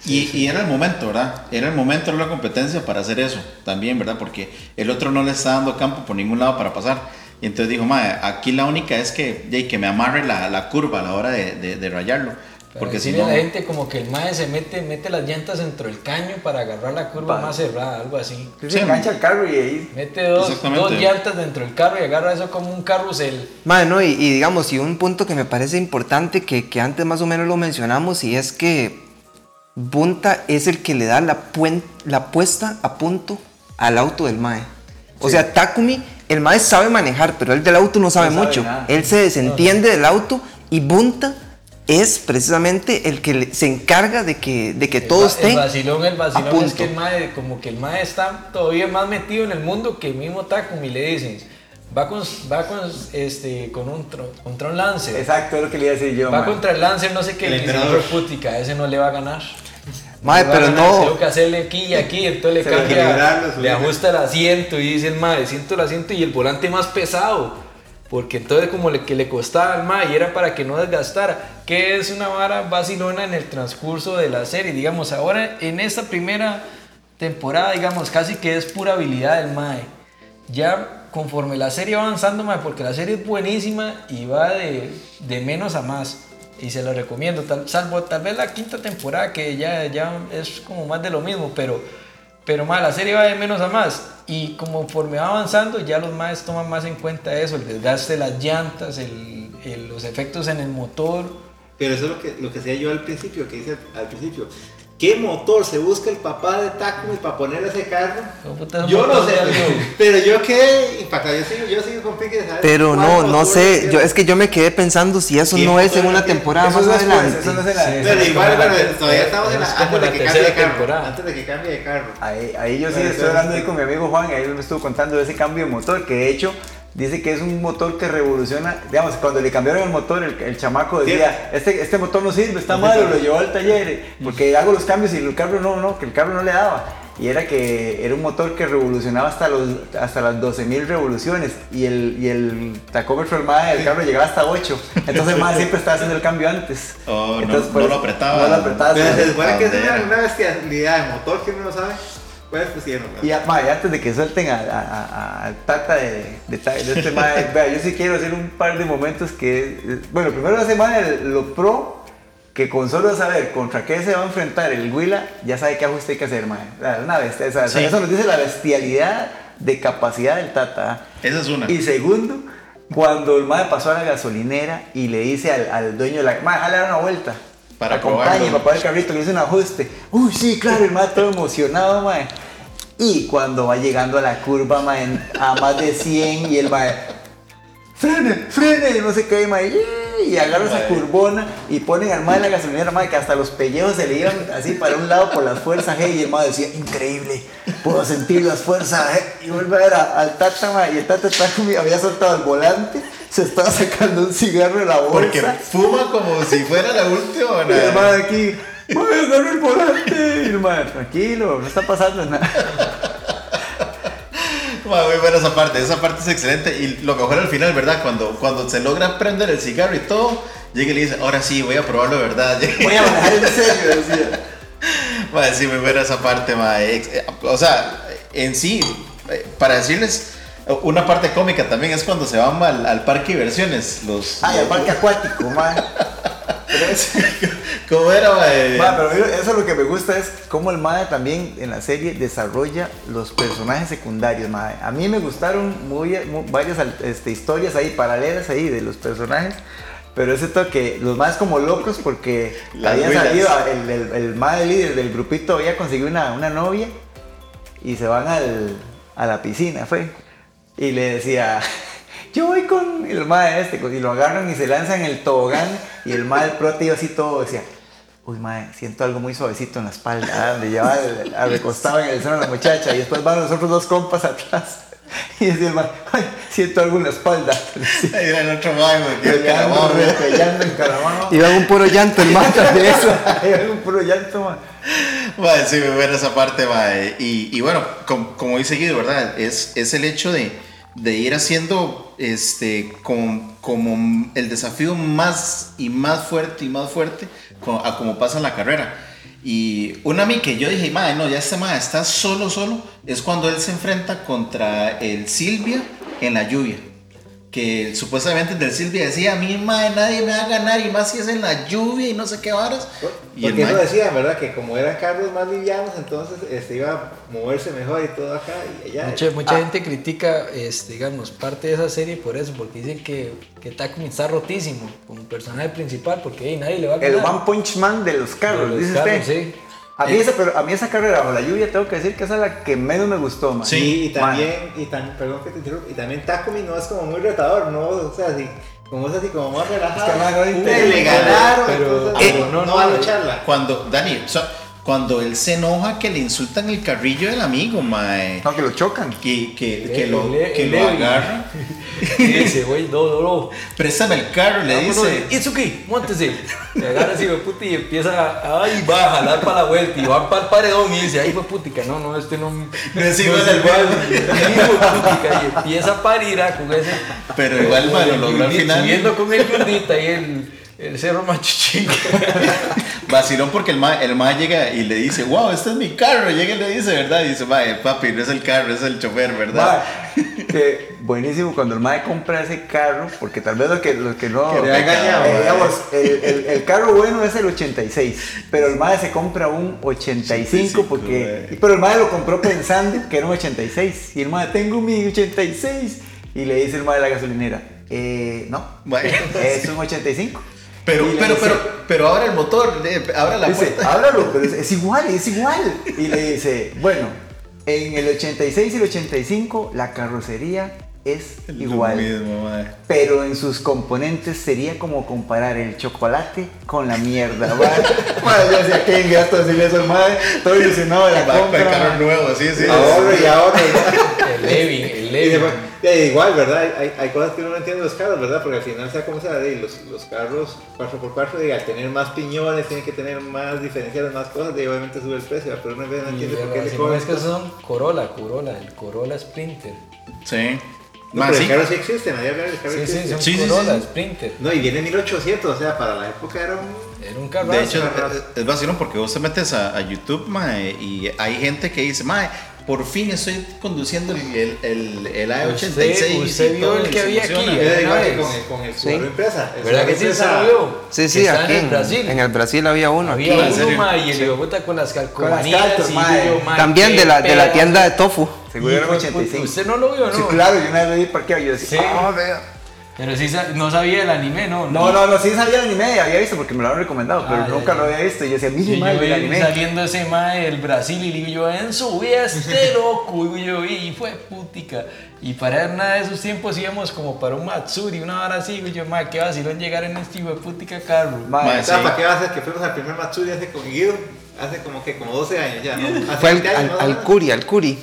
Y, y era el momento, ¿verdad? Era el momento de la competencia para hacer eso también, ¿verdad? Porque el otro no le está dando campo por ningún lado para pasar. Y entonces dijo, madre, aquí la única es que, de, que me amarre la, la curva a la hora de, de- de rayarlo. Porque Porque si no... la gente como que el mae se mete, mete las llantas dentro del caño para agarrar la curva más cerrada, algo así. Se Sí. engancha el carro y ahí. Mete dos, llantas dentro del carro y agarra eso como un carrusel. Mae, no, y, y digamos, y un punto que me parece importante que, que antes más o menos lo mencionamos y es que Bunta es el que le da la, puen- la puesta a punto al auto del Mae. O sea, Takumi, el Mae sabe manejar, pero él del auto no sabe No mucho. Él se desentiende del auto y Bunta es precisamente el que se encarga de que, de que El todo va- esté El vacilón, el a vacilón es que el mae, como que el mae está todavía más metido en el mundo que el mismo Takumi le dicen. Va con, va con, este, con un, tro- contra un Lancer. Exacto, es lo que le iba a decir yo. Va man. contra el Lancer, no sé qué, El emperador. putica, ese no le va a ganar. A pero no. Tengo que hacerle aquí y aquí, entonces le cambia, le ajusta el asiento y dice el mae, siento el asiento y el volante más pesado. Porque entonces como le, que le costaba al mae y era para que no desgastara. Que es una vara vacilona en el transcurso de la serie. Digamos, ahora en esta primera temporada, digamos, casi que es pura habilidad del Mae. Ya conforme la serie va avanzando, Mae, porque la serie es buenísima y va de, de menos a más. Y se lo recomiendo, tal- salvo tal vez la quinta temporada que ya, ya es como más de lo mismo, pero, pero la serie va de menos a más. Y conforme va avanzando, ya los maes toman más en cuenta eso, el desgaste de las llantas, los efectos en el motor. Pero eso es lo que, lo que decía yo al principio, que dice al principio. ¿Qué motor se busca el papá de Takumi para poner ese carro? Yo no motor sé, pero yo quedé impactado. Yo sigo, yo sigo con Pique Pero no, no sé, yo, es que yo me quedé pensando si eso ¿Qué no es en una temporada más adelante. eso no es en la- Sí, Pero es igual, todavía estamos en la, antes de que cambie de carro. temporada. Antes de que cambie de carro. Ahí, ahí yo sí estoy hablando ahí con mi amigo Juan, ahí me estuvo contando de ese cambio de motor, que de hecho dice que es un motor que revoluciona, digamos, cuando le cambiaron el motor, el, el chamaco decía, este, este motor no sirve, está No malo, lo llevó al taller, porque hago los cambios y el carro no, no, que el carro no le daba. Y era que era un motor que revolucionaba hasta, los, hasta las 12.000 revoluciones y el, y el tacómetro del del carro llegaba hasta 8. Entonces el MAE siempre estaba haciendo el cambio antes. Oh, no- Entonces, no por lo apretaba. No lo apretaba. Pero se supone que es una bestialidad de motor que uno no sabe. Pues, pues, sí, no, Y ya, ma, y antes de que suelten a- a- a- al tata de, de, este vea, yo sí quiero hacer un par de momentos que. eh, Bueno, primero la semana lo pro, que con solo saber contra qué se va a enfrentar el Huila, ya sabe qué ajuste hay que hacer, mae. Sea, Una bestia, o sea, Sí. Eso nos dice la bestialidad de capacidad del tata. Esa es una. Y segundo, cuando el mae pasó a la gasolinera y le dice al, al dueño de la. Mae, jale a dar una vuelta. Para Acompañe, probarlo. papá del carrito, le hice un ajuste. Uy, sí, claro, el mae todo emocionado, mae. Y cuando va llegando a la curva, mae, a más de 100 y el mae. Frene, frene, no sé qué, mae. Y agarra esa Mae. curvona y ponen al en la gasolinera, que hasta los pellejos se le iban así para un lado por las fuerzas G. Y el mae decía, increíble, puedo sentir las fuerzas G. Y vuelve a ver a- al Tata, y el Tata como- había soltado el volante, se estaba sacando un cigarro de la bolsa. Porque fuma como si fuera la última. Y el ¿no? mae aquí, mae, agarra el volante. Y el tranquilo, no está pasando nada. Ma, Muy buena esa parte, esa parte es excelente y lo mejor al final, ¿verdad? Cuando, cuando se logra prender el cigarro y todo, llega y le dice, ahora sí, voy a probarlo de verdad. Voy a manejar en serio, decía. Ma, sí, muy buena esa parte, ma. Ex- eh, O sea, en sí, eh, para decirles, una parte cómica también es cuando se van al, al parque de diversiones. Los, Ay, el parque acuático, mae. ¿Cómo era, ma? Ma, pero mira, eso lo que me gusta es cómo el MAE también en la serie desarrolla los personajes secundarios, mae. A mí me gustaron muy, mu- varias este, historias ahí, paralelas ahí de los personajes. Pero ese toque, los más como locos porque había salido, el, el, el mae líder del grupito había conseguido una, una novia y se van al, a la piscina, fue. Y le decía, yo voy con el mae este, y lo agarran y se lanzan en el tobogán y el mae del prote iba así todo, decía, uy mae, siento algo muy suavecito en la espalda, donde llevaba el- al recostado en el seno la muchacha y después van los otros dos compas atrás. Y decía el mae, ay, siento algo en la espalda. Ahí era el otro ma, güey, que el Peleando, calamar, güey. peleando en calamar. Iba un puro llanto el mata de eso. Era un puro llanto, mae. Ma, sí, muy buena esa parte. Y, y bueno, com- como he seguido, ¿verdad? Es, es el hecho de, de ir haciendo este, com- como el desafío más y más fuerte y más fuerte a como pasa en la carrera. Y una a que yo dije, madre, no, ya este madre está solo, solo, es cuando él se enfrenta contra el Silvia en la lluvia. Que supuestamente el del Silvia decía, a mí, madre, nadie me va a ganar, y más si es en la lluvia y no sé qué varas. Y el Porque eso decía, ¿verdad? Que como eran carros más livianos, entonces este, iba a moverse mejor y todo acá y allá. Mucha, mucha gente critica, este, digamos, parte de esa serie por eso, porque dicen que, que Takumi está rotísimo como personaje principal, porque hey, nadie le va a El ganar. One Punch Man de los carros, De los dice carros, usted. sí. A mí, esa, pero a mí esa carrera bajo la lluvia tengo que decir que esa es la que menos me gustó, man. Sí, y Man. también, y también, perdón que te interrumpa, y también Takumi no es como muy retador, ¿no? O sea, así, como es así, como más relajado. Es que, man, no Uy, entiendo. le ganaron, Pero- entonces, pero no, no, no, no, va a lucharla. Cuando, Dani, o sea, cuando él se enoja que le insultan el carrillo del amigo, mae. No, que lo chocan. Que, que, El- que lo, que lo Levi. agarra. Y dice, güey, no, no, no. Préstame el carro, le Vámonos, dice. Itsuki, móntese. Le agarra así, puti, y empieza, ay, va a jalar para la vuelta y va para el paredón y dice, ay, fue putica, no, no, este no, no es igual al putica, y empieza a parir a con ese. Pero igual, mae, lo al final. Subiendo con el Yundita y el, el cerro Machuchico. Vacilón porque el mae, el mae llega y le dice, wow, este es mi carro. Llega y le dice, ¿verdad? Y dice, mae, papi, no es el carro, es el chofer, ¿verdad? Mae, que buenísimo cuando el mae compra ese carro, porque tal vez los que, los que no. Que engañado, Eh, digamos, el, el- el carro bueno es el 86, pero el mae se compra un 85 85, porque. mae. Pero el mae lo compró pensando que era un 86. Y el mae, tengo mi 86. Y le dice el mae de la gasolinera, eh, no, Mae. es un 85. Pero, pero, dice- pero, pero abre el motor, abre la Dice, puerta. ábralo, pero es, es igual, es igual. Y le dice, bueno, en el 86 y el 85 la carrocería es Lo igual. mismo. Pero en sus componentes sería como comparar el chocolate con la mierda. ¿va? Madre, yo decía, qué decirle eso madre. Todo ilusionado de la Va compra. carro nuevo, sí, sí. Ahorro y ahorro. El Levin, el Y eh, igual, ¿verdad? Hay, hay, cosas que uno no entiende de los carros, ¿verdad? Porque al final, sea como sea, de, los, los carros 4x4, y al tener más piñones, tienen que tener más diferenciales, más cosas, y obviamente sube el precio, pero uno no Y entiende por qué le si cobran. no es que son Corolla, Corolla, el Corolla Sprinter. Sí. No, Mae, pero sí. el carro sí existe, nadie habla del carro Sí, sí, son Sí, sí, Corolla, sí. Sprinter. No, y viene 1800, o sea, para la época era un... Era un carro. De hecho, es, es vacilón porque vos te metes a, a YouTube, mae, y hay gente que dice, mae, por fin estoy conduciendo el, el, el, el A86. Usted- usted y vio todo, el que había aquí, Era igual con el, con el Sí. Impresa. El ¿Verdad que sí se vio? Sí, sí, aquí en el Brasil. en el Brasil había uno. Había aquí. ¿en uno, ma, y el puta con las calcomanías. cartas, y ma, yo, ma, También de la, de la tienda de tofu. Seguro era Hijo un de puta, 85. ¿Usted no lo vio, no? Sí, claro, yo una vez vi parqueado y yo decía, Sí. "Ah, vea". Pero sí no sabía el anime, ¿no? No, no, no, sí sabía el anime, había visto porque me lo habían recomendado, pero Ah, nunca ya. lo había visto. Y yo decía, Y mire, yo madre, el vi anime. saliendo ese mae del Brasil y digo yo, Enzo, ve a este loco, y yo, y fue putica. Y para nada de esos tiempos íbamos como para un Matsuri, una hora así, y yo, mae, qué vacilón llegar en este hijo de putica carro. Sea, Sí. ¿para qué va a ser que fuimos al primer Matsuri hace con Guido? Hace como que como 12 años ya, ¿no? Hace Fue al, 20 años, al. Curi, al Curi,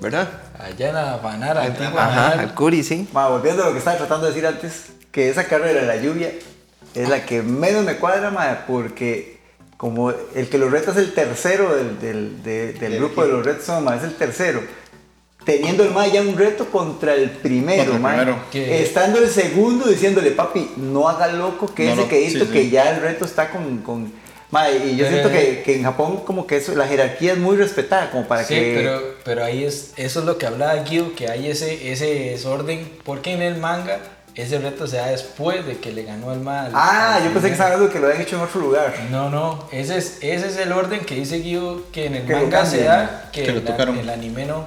¿verdad? Allá en la Banara, antigua Ajá, al Curi, sí. Ma, volviendo a lo que estaba tratando de decir antes, que esa carrera de la lluvia es la que menos me cuadra, ma, porque como el que lo reta es el tercero del, del, de- del Del grupo de los retos, ma, es el tercero. Teniendo el ma ya un reto contra el primero, Contra el ma. primero. Que- Estando el segundo diciéndole, papi, no haga loco, que No, ese no, sí, que sí. ya el reto está con... con ma, y yo Pero- siento que, que en Japón como que eso, la jerarquía es muy respetada, como para Sí, que... pero, pero ahí es, eso es lo que hablaba Guido, que hay ese, ese desorden, porque en el manga ese reto se da después de que le ganó el mal. Ah, yo pensé que estaba hablando que lo habían hecho en otro lugar. No, no, ese es, ese es el orden que dice Guido que en el Que manga se cambien, da, que, que lo el- tocaron. el anime no.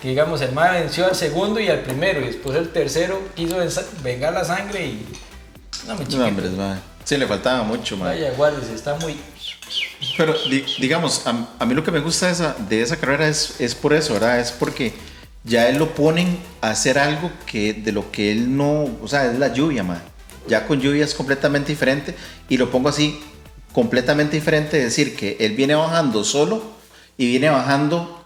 Que digamos, el mal venció al segundo y al primero, y después el tercero quiso vengar la sangre y. No, me No, hombre, mae. Sí, le faltaba mucho. Vaya, guárdese, está muy. Pero di- digamos, a, a mí lo que me gusta de esa, de esa carrera es, es por eso, ¿verdad? Es porque ya él lo ponen a hacer algo que de lo que él no, o sea, es la lluvia, man. Ya con lluvia es completamente diferente y lo pongo así, completamente diferente, es decir, que él viene bajando solo y viene bajando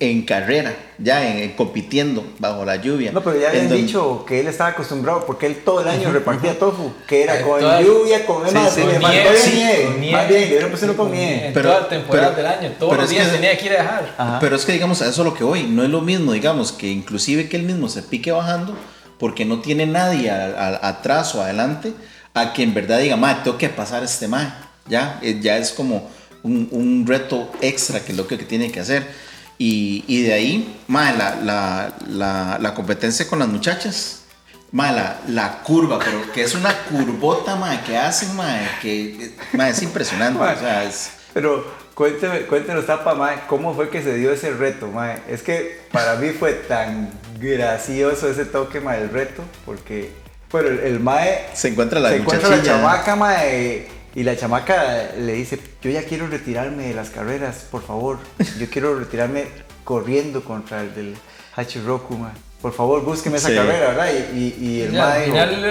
en carrera, ya en, en compitiendo bajo la lluvia. No, pero ya habían donde- dicho que él estaba acostumbrado porque él todo el año repartía tofu, que era Eh, con toda- lluvia, con Sí, más, sí, con con nieve, nieve, sí, sí, nieve, con más nieve. bien, yo le pusieron con nieve. En Pero- toda la temporada pero- del año, todos pero los es días que- tenía que ir a dejar. Ajá. Pero es que digamos, a eso es lo que voy, no es lo mismo, digamos, que inclusive que él mismo se pique bajando porque no tiene nadie a- a- atrás o adelante a que en verdad diga, ma, tengo que pasar este ma, ya, Eh, ya es como un, un reto extra que es lo que, que tiene que hacer. Y, y de ahí, ma, la, la, la, la competencia con las muchachas. Ma, la, curva, pero que es una curvota, ma, que hacen, ma, que ma, es impresionante. o sea, es, Pero cuénteme, cuéntenos, Tapa, mae, ¿cómo fue que se dio ese reto, mae? Es que para mí fue tan gracioso ese toque, mae, del reto, porque, bueno, el, el mae se encuentra la se encuentra la chamaca, mae, y la chamaca le dice, yo ya quiero retirarme de las carreras, por favor. Yo quiero retirarme corriendo contra el del Hachiroku, mae. Por favor, búsqueme esa Sí. carrera, ¿verdad? Y, y, y el al dijo, final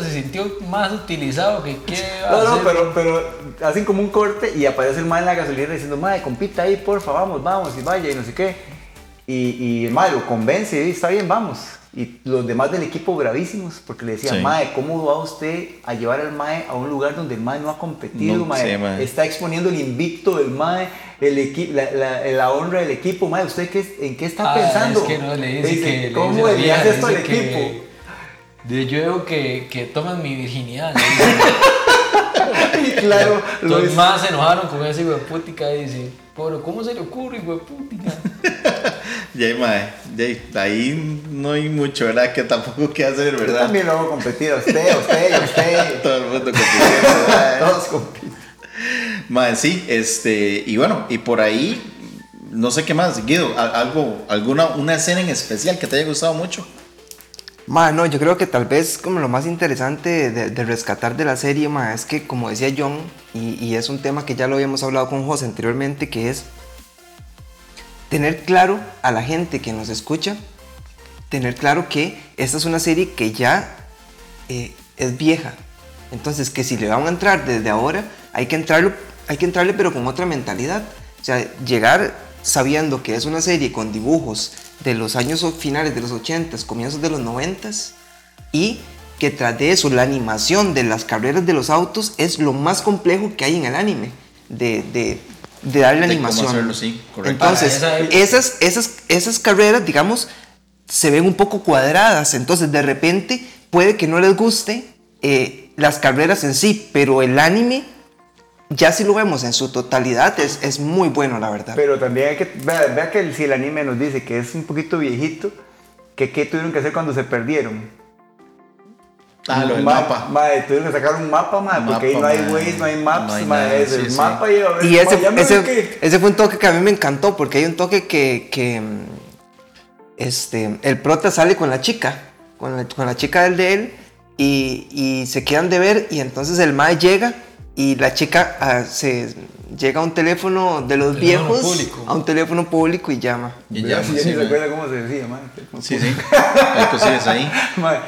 el se sintió más utilizado que qué No, no, hacer. pero, pero hacen como un corte y aparece el mae en la gasolinera diciendo, mae, compita ahí, porfa, vamos, vamos, y vaya, y no sé qué. Y, y el mae lo convence y dice, está bien, vamos. Y los demás del equipo bravísimos, porque le decían, Sí. mae, ¿cómo va usted a llevar al mae a un lugar donde el mae no ha competido, No, mae? sí, mae. Está exponiendo el invicto del mae, el la, la- la honra del equipo, mae, ¿usted qué, en qué está Ah, pensando? Es que no, le dice, Dice, que. le ¿Cómo dice le hace esto al dice que- equipo? de- yo digo que, que toman mi virginidad. dice. claro lo Los más se enojaron con ese hijo de putica y dice, pero ¿cómo se le ocurre, hijo de putica? Ya, mae, ya, ahí no hay mucho, ¿verdad? Que tampoco que hacer, Yo ¿verdad? también lo hago competir a usted, a usted a usted. Todo el mundo compitiendo, ¿verdad? Todos compiten. Mae, sí, este, y bueno, y por ahí, no sé qué más, Guido, algo, alguna, una escena en especial que te haya gustado mucho. Ma, no, yo creo que tal vez como lo más interesante de, de rescatar de la serie, ma, es que como decía John, y, y es un tema que ya lo habíamos hablado con José anteriormente, que es tener claro a la gente que nos escucha, tener claro que esta es una serie que ya eh, es vieja. Entonces, que si le van a entrar desde ahora, hay que, entrarlo, hay que entrarle pero con otra mentalidad. O sea, llegar sabiendo que es una serie con dibujos de los años finales de los 80, comienzos de los 90 y que tras de eso la animación de las carreras de los autos es lo más complejo que hay en el anime, de, de darle De cómo animación. hacerlo, sí, correcto. Entonces, Para esa- esas, esas, esas carreras, digamos, se ven un poco cuadradas, entonces de repente puede que no les guste eh, las carreras en sí, pero el anime, ya si lo vemos en su totalidad, es, es muy bueno, la verdad. Pero también hay que, vea, vea que el- si el anime nos dice que es un poquito viejito, que qué tuvieron que hacer cuando se perdieron. Ah, lo del Ma- mapa. Madre, tuvieron que sacar un mapa, madre, porque ahí no hay. Waze, no hay maps, No hay madre, es el sí, sí. mapa y a ver, Y ese, ma, ya ese, ese fue un toque que a mí me encantó, porque hay un toque que, que, mm, este, el prota sale con la chica, con la, con la chica del de él, y, y se quedan de ver, y entonces el mae llega, y la chica ah, se llega a un teléfono de los Teléfono viejos, público. a un teléfono público y llama. Y ya, si ya sí, ni se mae. acuerda cómo se decía, madre. Sí, sí. Hay cosillas ahí. Madre,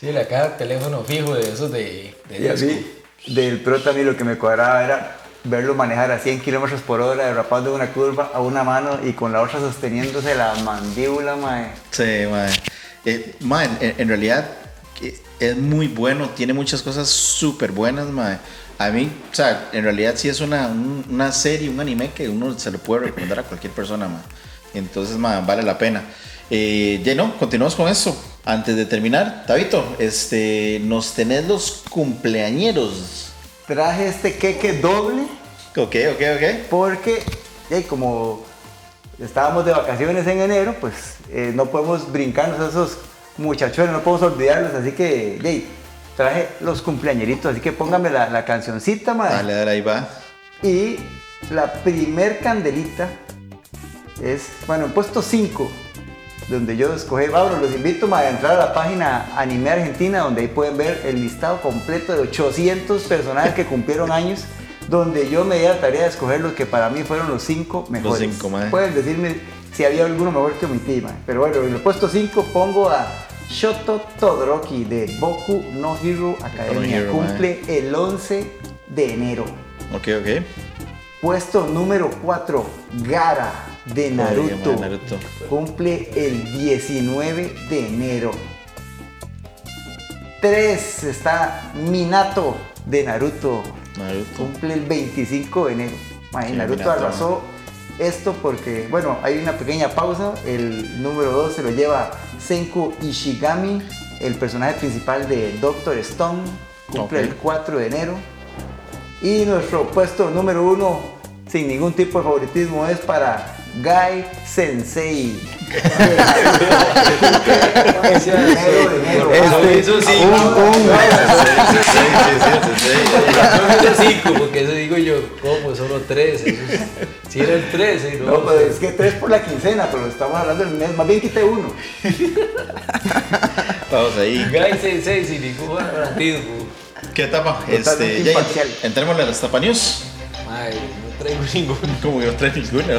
Sí, la cada teléfono fijo de esos de, de Y a mí, del prota a mí lo que me cuadraba era verlo manejar a 100 kilómetros por hora, derrapando una curva a una mano y con la otra sosteniéndose la mandíbula, mae. Sí, mae. Eh, mae, en, en realidad eh, es muy bueno, tiene muchas cosas súper buenas, mae. A mí, o sea, en realidad sí es una, un- una serie, un anime que uno se lo puede recomendar a cualquier persona, mae. Entonces, mae, vale la pena. Eh, ya no, continuamos con eso. Antes de terminar, Tabito, este, nos tenés los cumpleañeros. Traje este queque doble Ok, ok, ok. porque, eh, como estábamos de vacaciones en enero, pues eh, no podemos brincarnos a esos muchachones, no podemos olvidarlos, así que, eh, traje los cumpleañeritos, así que póngame la, la cancioncita, mae. Dale, dale, ahí va. Y la primer candelita es, bueno, he puesto 5, donde yo escogí, Pablo, los invito a entrar a la página Anime Argentina, donde ahí pueden ver el listado completo de 800 personajes que cumplieron años, donde yo me di la tarea de escoger los que para mí fueron los 5 mejores. cinco, ma. Pueden decirme si había alguno mejor que omití, ma. pero bueno, en el puesto 5 pongo a Shoto Todoroki de Boku no Hero Academia, Hero, cumple el 11 de enero. Ok, ok. Puesto número 4, Gara de Naruto. Naruto. Cumple el 19 de enero. 3 está Minato de Naruto. Naruto. Cumple el 25 de enero. Sí, Naruto Minato, arrasó esto porque, bueno, hay una pequeña pausa. El número 2 se lo lleva Senku Ishigami, el personaje principal de Doctor Stone. Cumple el 4 de enero. Y nuestro puesto número 1, sin ningún tipo de favoritismo, es para Guy Sensei. Este, eso sí, un- no, un- Sí, sí, sí, sí, sí. No es cinco, porque eso digo yo, ¿cómo? Solo tres. eso es- Si era el 13, ¿no? No, pues es que tres por la quincena, pero estamos hablando del mes. Más bien quité uno. Vamos ahí. Guy Sensei sin ningún ratismo. ¿Qué etapa? Este, ya, entrémosle a las tapa news. Ay, no traigo ninguno. Como que no trae ninguna.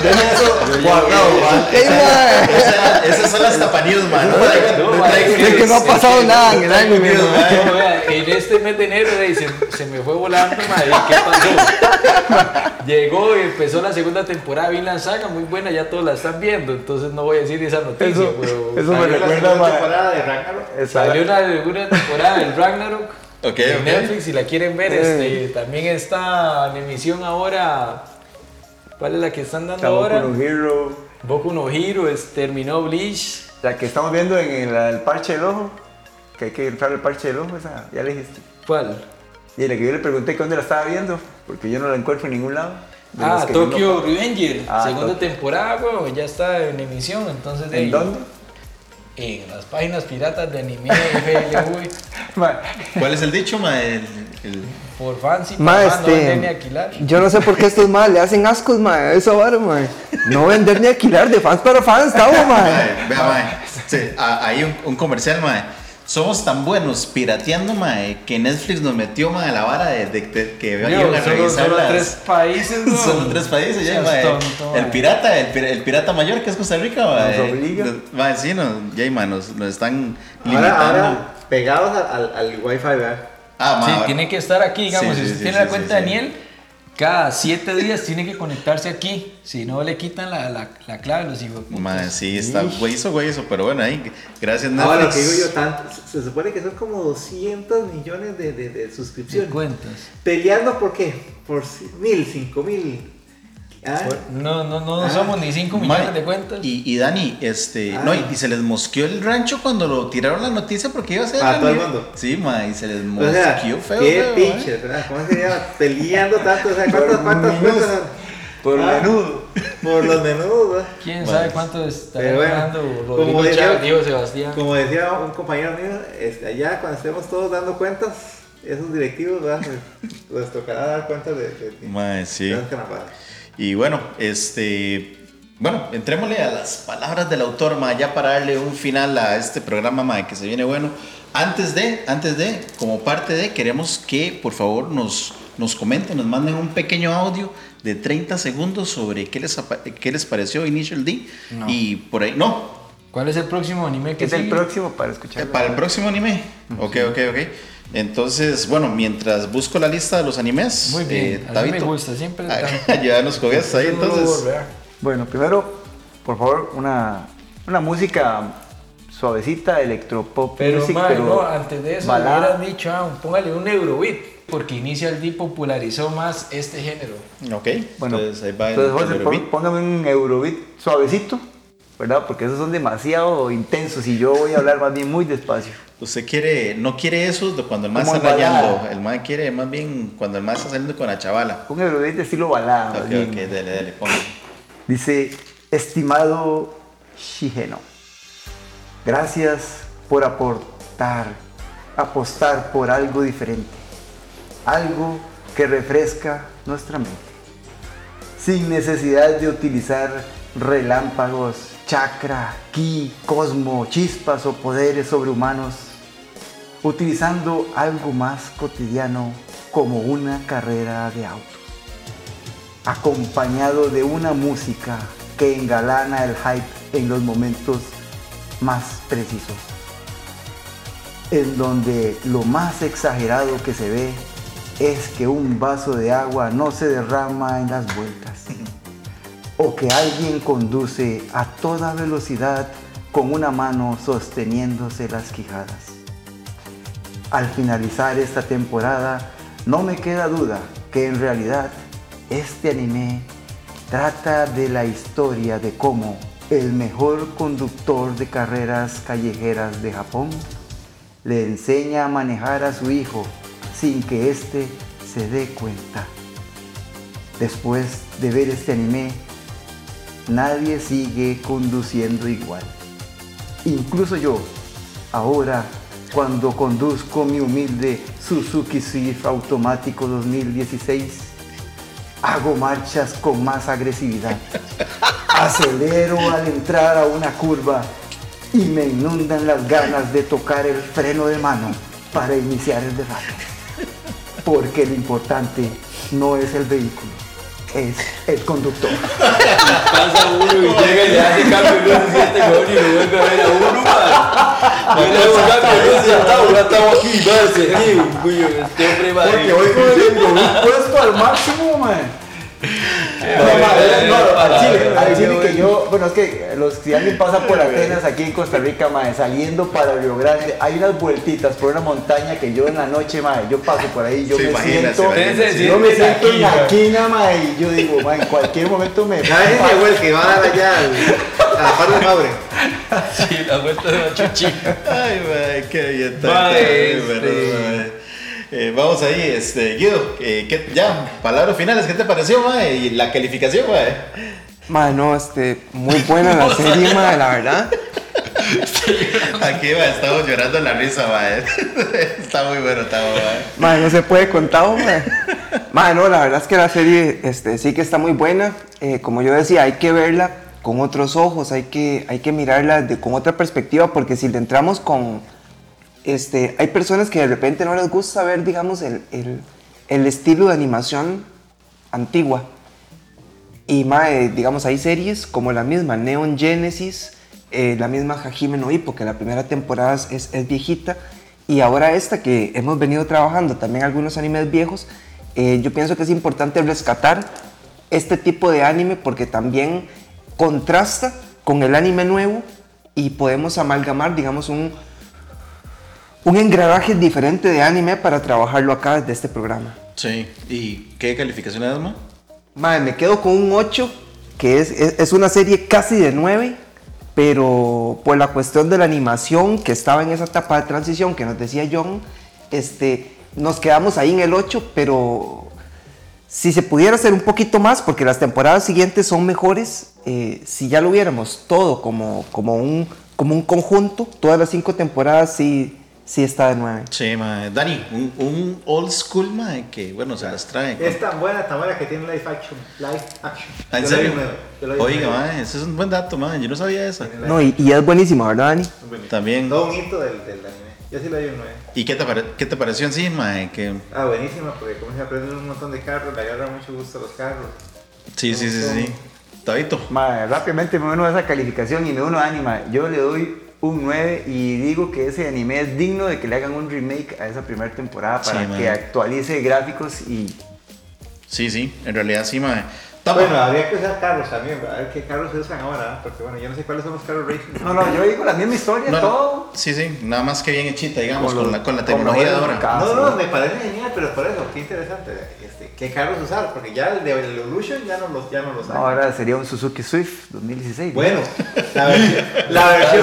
Deja eso guardado, va. Esa- Esas son las tapa news, man. No No, no man, Es que no ha pasado nada en el man. Vea, en este mes de enero se, se me fue volando, madre. ¿Qué pasó? Llegó y empezó la segunda temporada de Vinland Saga, muy buena, ya todos la están viendo, entonces no voy a decir esa noticia, Eso, pero eso me salió, recuerda ma, temporada de Ragnarok. salió una, una temporada del Ragnarok En. Netflix, si la quieren ver, este, también está en emisión ahora. ¿Cuál es la que están dando Está Boku ahora? no Hero. Boku no Hero, es- terminó Bleach. La que estamos viendo en el, el parche del ojo. Que hay que entrar el parche del ojo, esa, ya le dijiste. ¿Cuál? Y la que yo le pregunté que dónde la estaba viendo, porque yo no la encuentro en ningún lado. De Ah, no Tokyo pago. Revenger, Ah, segunda Tokyo. temporada, weón, ya está en emisión, entonces... de- ¿En dónde? En las páginas piratas de anime, FLV, Ma, ¿Cuál es el dicho, ma? El, el- por fancy, Ma, para no vender ni este, alquilar. yo no sé por qué estos más le hacen ascos, ma, eso vara, ma. No vender ni alquilar de fans para fans, estamos, ma. Vea, mae. Sí, hay un, un comercial, mae. Somos tan buenos pirateando, mae, que Netflix nos metió, mae, a la vara de, de- de que iban a solo, revisar solo las- tres países, ¿no? Solo tres países, ya, mae. tonto, El pirata, el, el pirata mayor que es Costa Rica, mae. Nos obliga. Mae, sí, nos, ya, mae, nos, nos están Ahora, limitando. ahora pegados al, al, al wifi, ¿verdad? ah, mae, Sí, ahora- tiene que estar aquí, digamos, Sí, si sí, usted sí, tiene sí, la cuenta sí, de sí. Daniel, cada siete días tiene que conectarse aquí, si no le quitan la, la, la clave los hijos. mae, sí, está hueso, hueso, pero bueno, ahí, gracias Netflix. Ahora, lo que digo yo, tanto, se supone que son como 200 millones de, de, de de suscripciones. cuentas. Peleando por qué? Por mil, cinco mil. ¿Ah? No, no, no, Ah, somos ni 5 Mae, millones de cuentas. Y, y Dani, este, Ah. no, y, y se les mosqueó el rancho cuando lo tiraron la noticia porque iba a ser. A todo el mundo. Sí, ma, y se les O mosqueó sea, feo. qué feo, pinches, ¿verdad? ¿Cómo se llama? Peleando tanto, o sea, ¿cuántas, cuántas cuentas? por Ah. menudo. Por los menudos. ¿Quién Bueno. sabe cuánto estará Pero bueno, ganando como Rodrigo decía- Chávez, Diego Sebastián? Como decía un compañero mío, este, allá cuando estemos todos dando cuentas, esos directivos, ¿verdad? Les, les tocará dar cuentas de, de, de- Ma, sí. de. Y bueno, este. Bueno, entrémosle a las palabras del autor, ma, ya para darle un final a este programa, ma, que se viene bueno. Antes de, antes de, como parte de, queremos que por favor nos, nos comenten, nos manden un pequeño audio de 30 segundos sobre qué les, qué les pareció Initial D. Y por ahí, no, ¿Cuál es el próximo anime que Es el próximo para escuchar. Eh, Para el próximo anime. Ok, ok, ok. Entonces, bueno, mientras busco la lista de los animes, Muy bien, eh, Tabito, me gusta, siempre ah, ayúdanos con ahí, entonces. Bueno, primero, por favor, una, una música suavecita, electropop Pero, music, pero no, antes de eso balada. hubieran dicho, ah, póngale un Eurobeat, porque Initial D popularizó más este género. Ok, Bueno, entonces ahí va el- entonces, José, Eurobeat. póngame un Eurobeat suavecito, ¿verdad? Porque esos son demasiado intensos y yo voy a hablar más bien muy despacio. Usted quiere, no quiere eso de cuando el más está rayando, el más quiere más bien cuando el más está saliendo con la chavala. Un Eurobeat de estilo balada. Ok, ok, dale, dale, ponga. Dice, estimado Shigeno, gracias por aportar, apostar por algo diferente, algo que refresca nuestra mente, sin necesidad de utilizar relámpagos, chakra, ki, cosmo, chispas o poderes sobrehumanos, utilizando algo más cotidiano como una carrera de autos acompañado de una música que engalana el hype en los momentos más precisos, en donde lo más exagerado que se ve es que un vaso de agua no se derrama en las vueltas, o que alguien conduce a toda velocidad con una mano sosteniéndose las quijadas. Al finalizar esta temporada, no me queda duda que en realidad este anime trata de la historia de cómo el mejor conductor de carreras callejeras de Japón le enseña a manejar a su hijo sin que éste se dé cuenta. Después de ver este anime, nadie sigue conduciendo igual. Incluso yo, ahora cuando conduzco mi humilde Suzuki Swift automático 2016, hago marchas con más agresividad. Acelero al entrar a una curva y me inundan las ganas de tocar el freno de mano para iniciar el derrape. Porque lo importante no es el vehículo, es el conductor. Pasa uno y llega y le hace cambio de luz y cabrón y lo vuelve a ver a uno, man. Y le hago cambio de luz y ya está, ya estamos aquí, va, seguido, cuyo, este hombre va Porque voy con el Eurobeat puesto al máximo, man. No, al para- chile, al chile bueno. que yo, bueno, es que los, si alguien pasa por Atenas aquí en Costa Rica, ma, saliendo para Río Grande, hay unas vueltitas por una montaña que yo en la noche, ma, yo paso por ahí, yo Se me siento, se sí. yo me siento en la quina, ma, y yo digo, ma, en cualquier momento me Ya déjenme, güey, que va a dar allá al- a la par de Maure. Sí, la vuelta de Machuchi. Ay, mae, qué bien. Mae, Eh, vamos ahí, este, Guido, eh, ¿qué- ya, palabras finales, ¿qué te pareció, mae? Y la calificación, mae. Mae, no, este, muy buena la serie, mae, la verdad. Aquí, mae, estamos llorando en la risa, mae. Está muy bueno, está bueno. Mae, no se puede contar, mae. Mae, no, la verdad es que la serie este, sí que está muy buena. Eh, como yo decía, hay que verla con otros ojos, hay que, hay que mirarla de- con otra perspectiva, porque si le entramos con... Este, hay personas que de repente no les gusta ver, digamos, el, el- el estilo de animación antigua. Y mae, digamos, hay series como la misma Neon Genesis, eh, la misma Hajime no Ippo, que la primera temporada es, es- viejita, y ahora esta que hemos venido trabajando, también algunos animes viejos, eh, yo pienso que es importante rescatar este tipo de anime porque también contrasta con el anime nuevo y podemos amalgamar, digamos, un, un engranaje diferente de anime para trabajarlo acá desde este programa. Sí, ¿y qué calificación le das, mae? Madre, me quedo con un 8, que es, es, es una serie casi de 9, pero por la cuestión de la animación que estaba en esa etapa de transición que nos decía John, este, nos quedamos ahí en el 8, pero si se pudiera hacer un poquito más, porque las temporadas siguientes son mejores, eh, si ya lo hubiéramos todo como, como, un, como un conjunto, todas las cinco temporadas sí, sí está de 9. Sí, mae. Dani, un, un old school, mae, que, bueno, se las trae. Es tan buena, tan buena que tiene live action. Live action. Ah, ¿En serio? Oiga, mae, ese es un buen dato, mae. Yo no sabía eso. No, y, y es buenísima, ¿verdad, Dani? También. Todo un hito del, del anime. Yo sí le doy un 9. ¿Y qué te, pare- qué te pareció en sí, mae? Que... Ah, buenísima, porque como se aprenden un montón de carros, le agarra mucho gusto a los carros. Sí, sí, sí, sí. Tabito. Mae, rápidamente me uno a esa calificación y me uno a anima. Yo le doy un 9 y digo que ese anime es digno de que le hagan un remake a esa primera temporada para Sí, que actualice gráficos y Sí, sí, en realidad sí, mae. Tapa. Bueno, habría que usar carros también. A ver qué carros se usan ahora, porque bueno, yo no sé cuáles son los carros racing. No, no, yo digo la misma historia, No, todo. Sí, sí, nada más que bien hechita, digamos, Con con, los- la, con la con tecnología de ahora. No, no, me parece genial, pero por eso, qué interesante. ¿Qué carros usar? Porque ya el de Evolution ya no los, ya no los No, hay. ahora sería un Suzuki Swift 2016. ¿no? Bueno, la versión, la versión,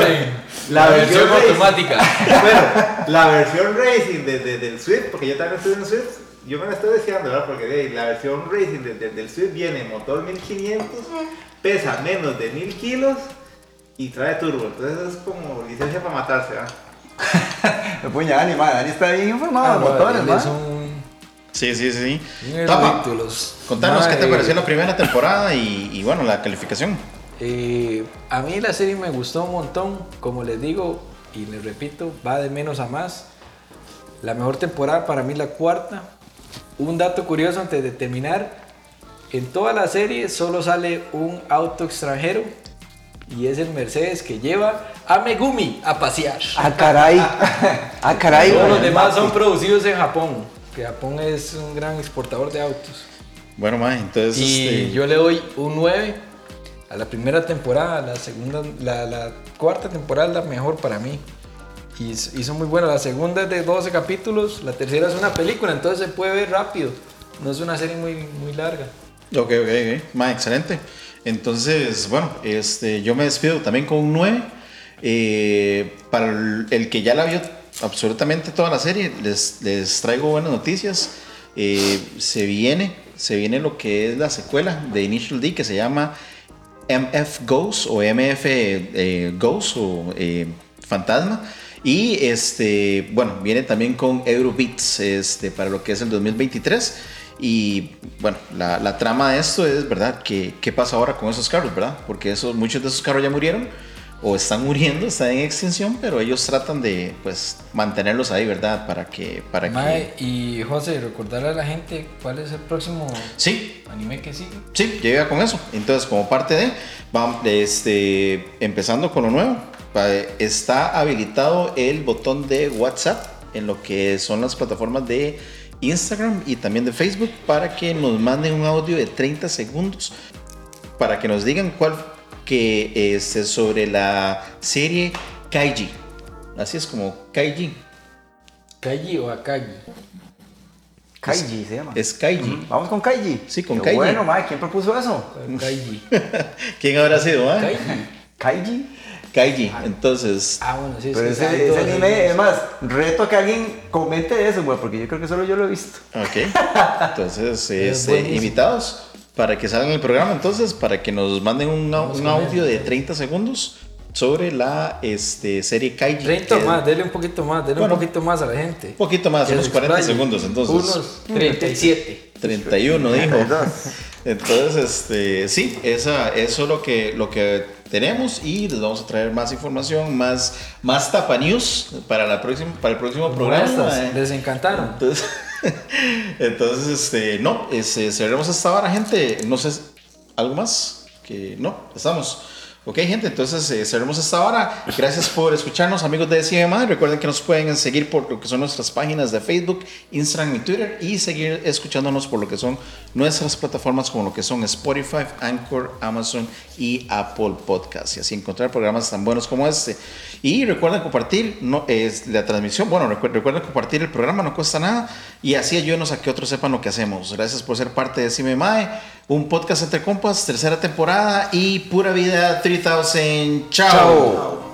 La versión automática. Bueno, la versión racing de, de- del Swift, porque yo también estoy en Swift, yo me la estoy deseando, ¿verdad? Porque de, la versión racing de- de- del Swift viene motor 1500, pesa menos de 1000 kilos y trae turbo. Entonces es como licencia para matarse, ¿verdad? Me puña Dani, Dani está bien informado Ah, de motores, un, Sí, sí, sí. Tapa, contanos qué te pareció la primera temporada y, y, bueno, la calificación. Eh, a mí la serie me gustó un montón, como les digo y les repito, va de menos a más. La mejor temporada para mí la cuarta. Un dato curioso antes de terminar, en toda la serie solo sale un auto extranjero y es el Mercedes que lleva a Megumi a pasear. Ah, caray. Ah, caray. Todos los demás son producidos en Japón, que Japón es un gran exportador de autos. Bueno, mae, entonces. Y este, yo le doy un 9 a la primera temporada, la segunda, la, la cuarta temporada es la mejor para mí. Y hizo muy buena. La segunda es de 12 capítulos, la tercera es una película, entonces se puede ver rápido. No es una serie muy, muy larga. Ok, ok, ok. Mae, excelente. Entonces, bueno, este, yo me despido también con un 9. Eh, para el, el que ya la vio absolutamente toda la serie, les, les traigo buenas noticias. Eh, se viene, se viene lo que es la secuela de Initial D que se llama MF Ghost o MF eh, Ghost o eh, Fantasma. Y este, bueno, viene también con Eurobeats este, para lo que es el 2023. Y bueno, la, la trama de esto es, ¿verdad? ¿Qué, ¿Qué pasa ahora con esos carros, verdad? Porque esos, muchos de esos carros ya murieron o están muriendo, están en extinción, pero ellos tratan de, pues, mantenerlos ahí, ¿verdad? Para que, para que... y José, recordarle a la gente cuál es el próximo Sí, anime que sigue. Sí, llega con eso. Entonces, como parte de, vamos, este, empezando con lo nuevo, está habilitado el botón de WhatsApp en lo que son las plataformas de Instagram y también de Facebook para que nos manden un audio de 30 segundos para que nos digan cuál que es sobre la serie Kaiji. Así es como Kaiji. Kaiji o Akagi. Kaiji se llama. Es Kaiji. Vamos con Kaiji. Sí, con Qué Kaiji. Bueno, mae, ¿quién propuso eso? Kaiji. ¿Quién habrá sido? ah? Kaiji. Kaiji. Kaiji. Entonces, Ah, bueno, sí, Pero que ese, ese anime, es más, reto a que alguien comente eso, güey, porque yo creo que solo yo lo he visto. ok. Entonces, Es este, invitados para que salgan en el programa, entonces, para que nos manden un, un audio de 30 segundos sobre la este, serie Kaiji. 30 que- más, dele un poquito más, dele Bueno, un poquito más a la gente. Un poquito más, unos se 40 explaye. segundos, entonces. Unos 37. 31 dijo. 32. Entonces, este, sí, esa, eso es lo que, lo que tenemos y les vamos a traer más información, más, más tapa news para, la próxima, para el próximo programa. estas, eh. les encantaron. Entonces, entonces este, no, este, cerremos hasta ahora, gente. No sé, ¿algo más? Que no, estamos. Ok, gente, entonces eh, cerremos hasta ahora. Gracias por escucharnos, amigos de CMA. Recuerden que nos pueden seguir por lo que son nuestras páginas de Facebook, Instagram y Twitter y seguir escuchándonos por lo que son nuestras plataformas como lo que son Spotify, Anchor, Amazon y Apple Podcasts. Y así encontrar programas tan buenos como este. Y recuerden compartir no, es la transmisión. Bueno, recu- recuerden compartir el programa, no cuesta nada. Y así ayúdenos a que otros sepan lo que hacemos. Gracias por ser parte de Cime Mae, un podcast entre compas, tercera temporada y pura vida 3000. Chao. I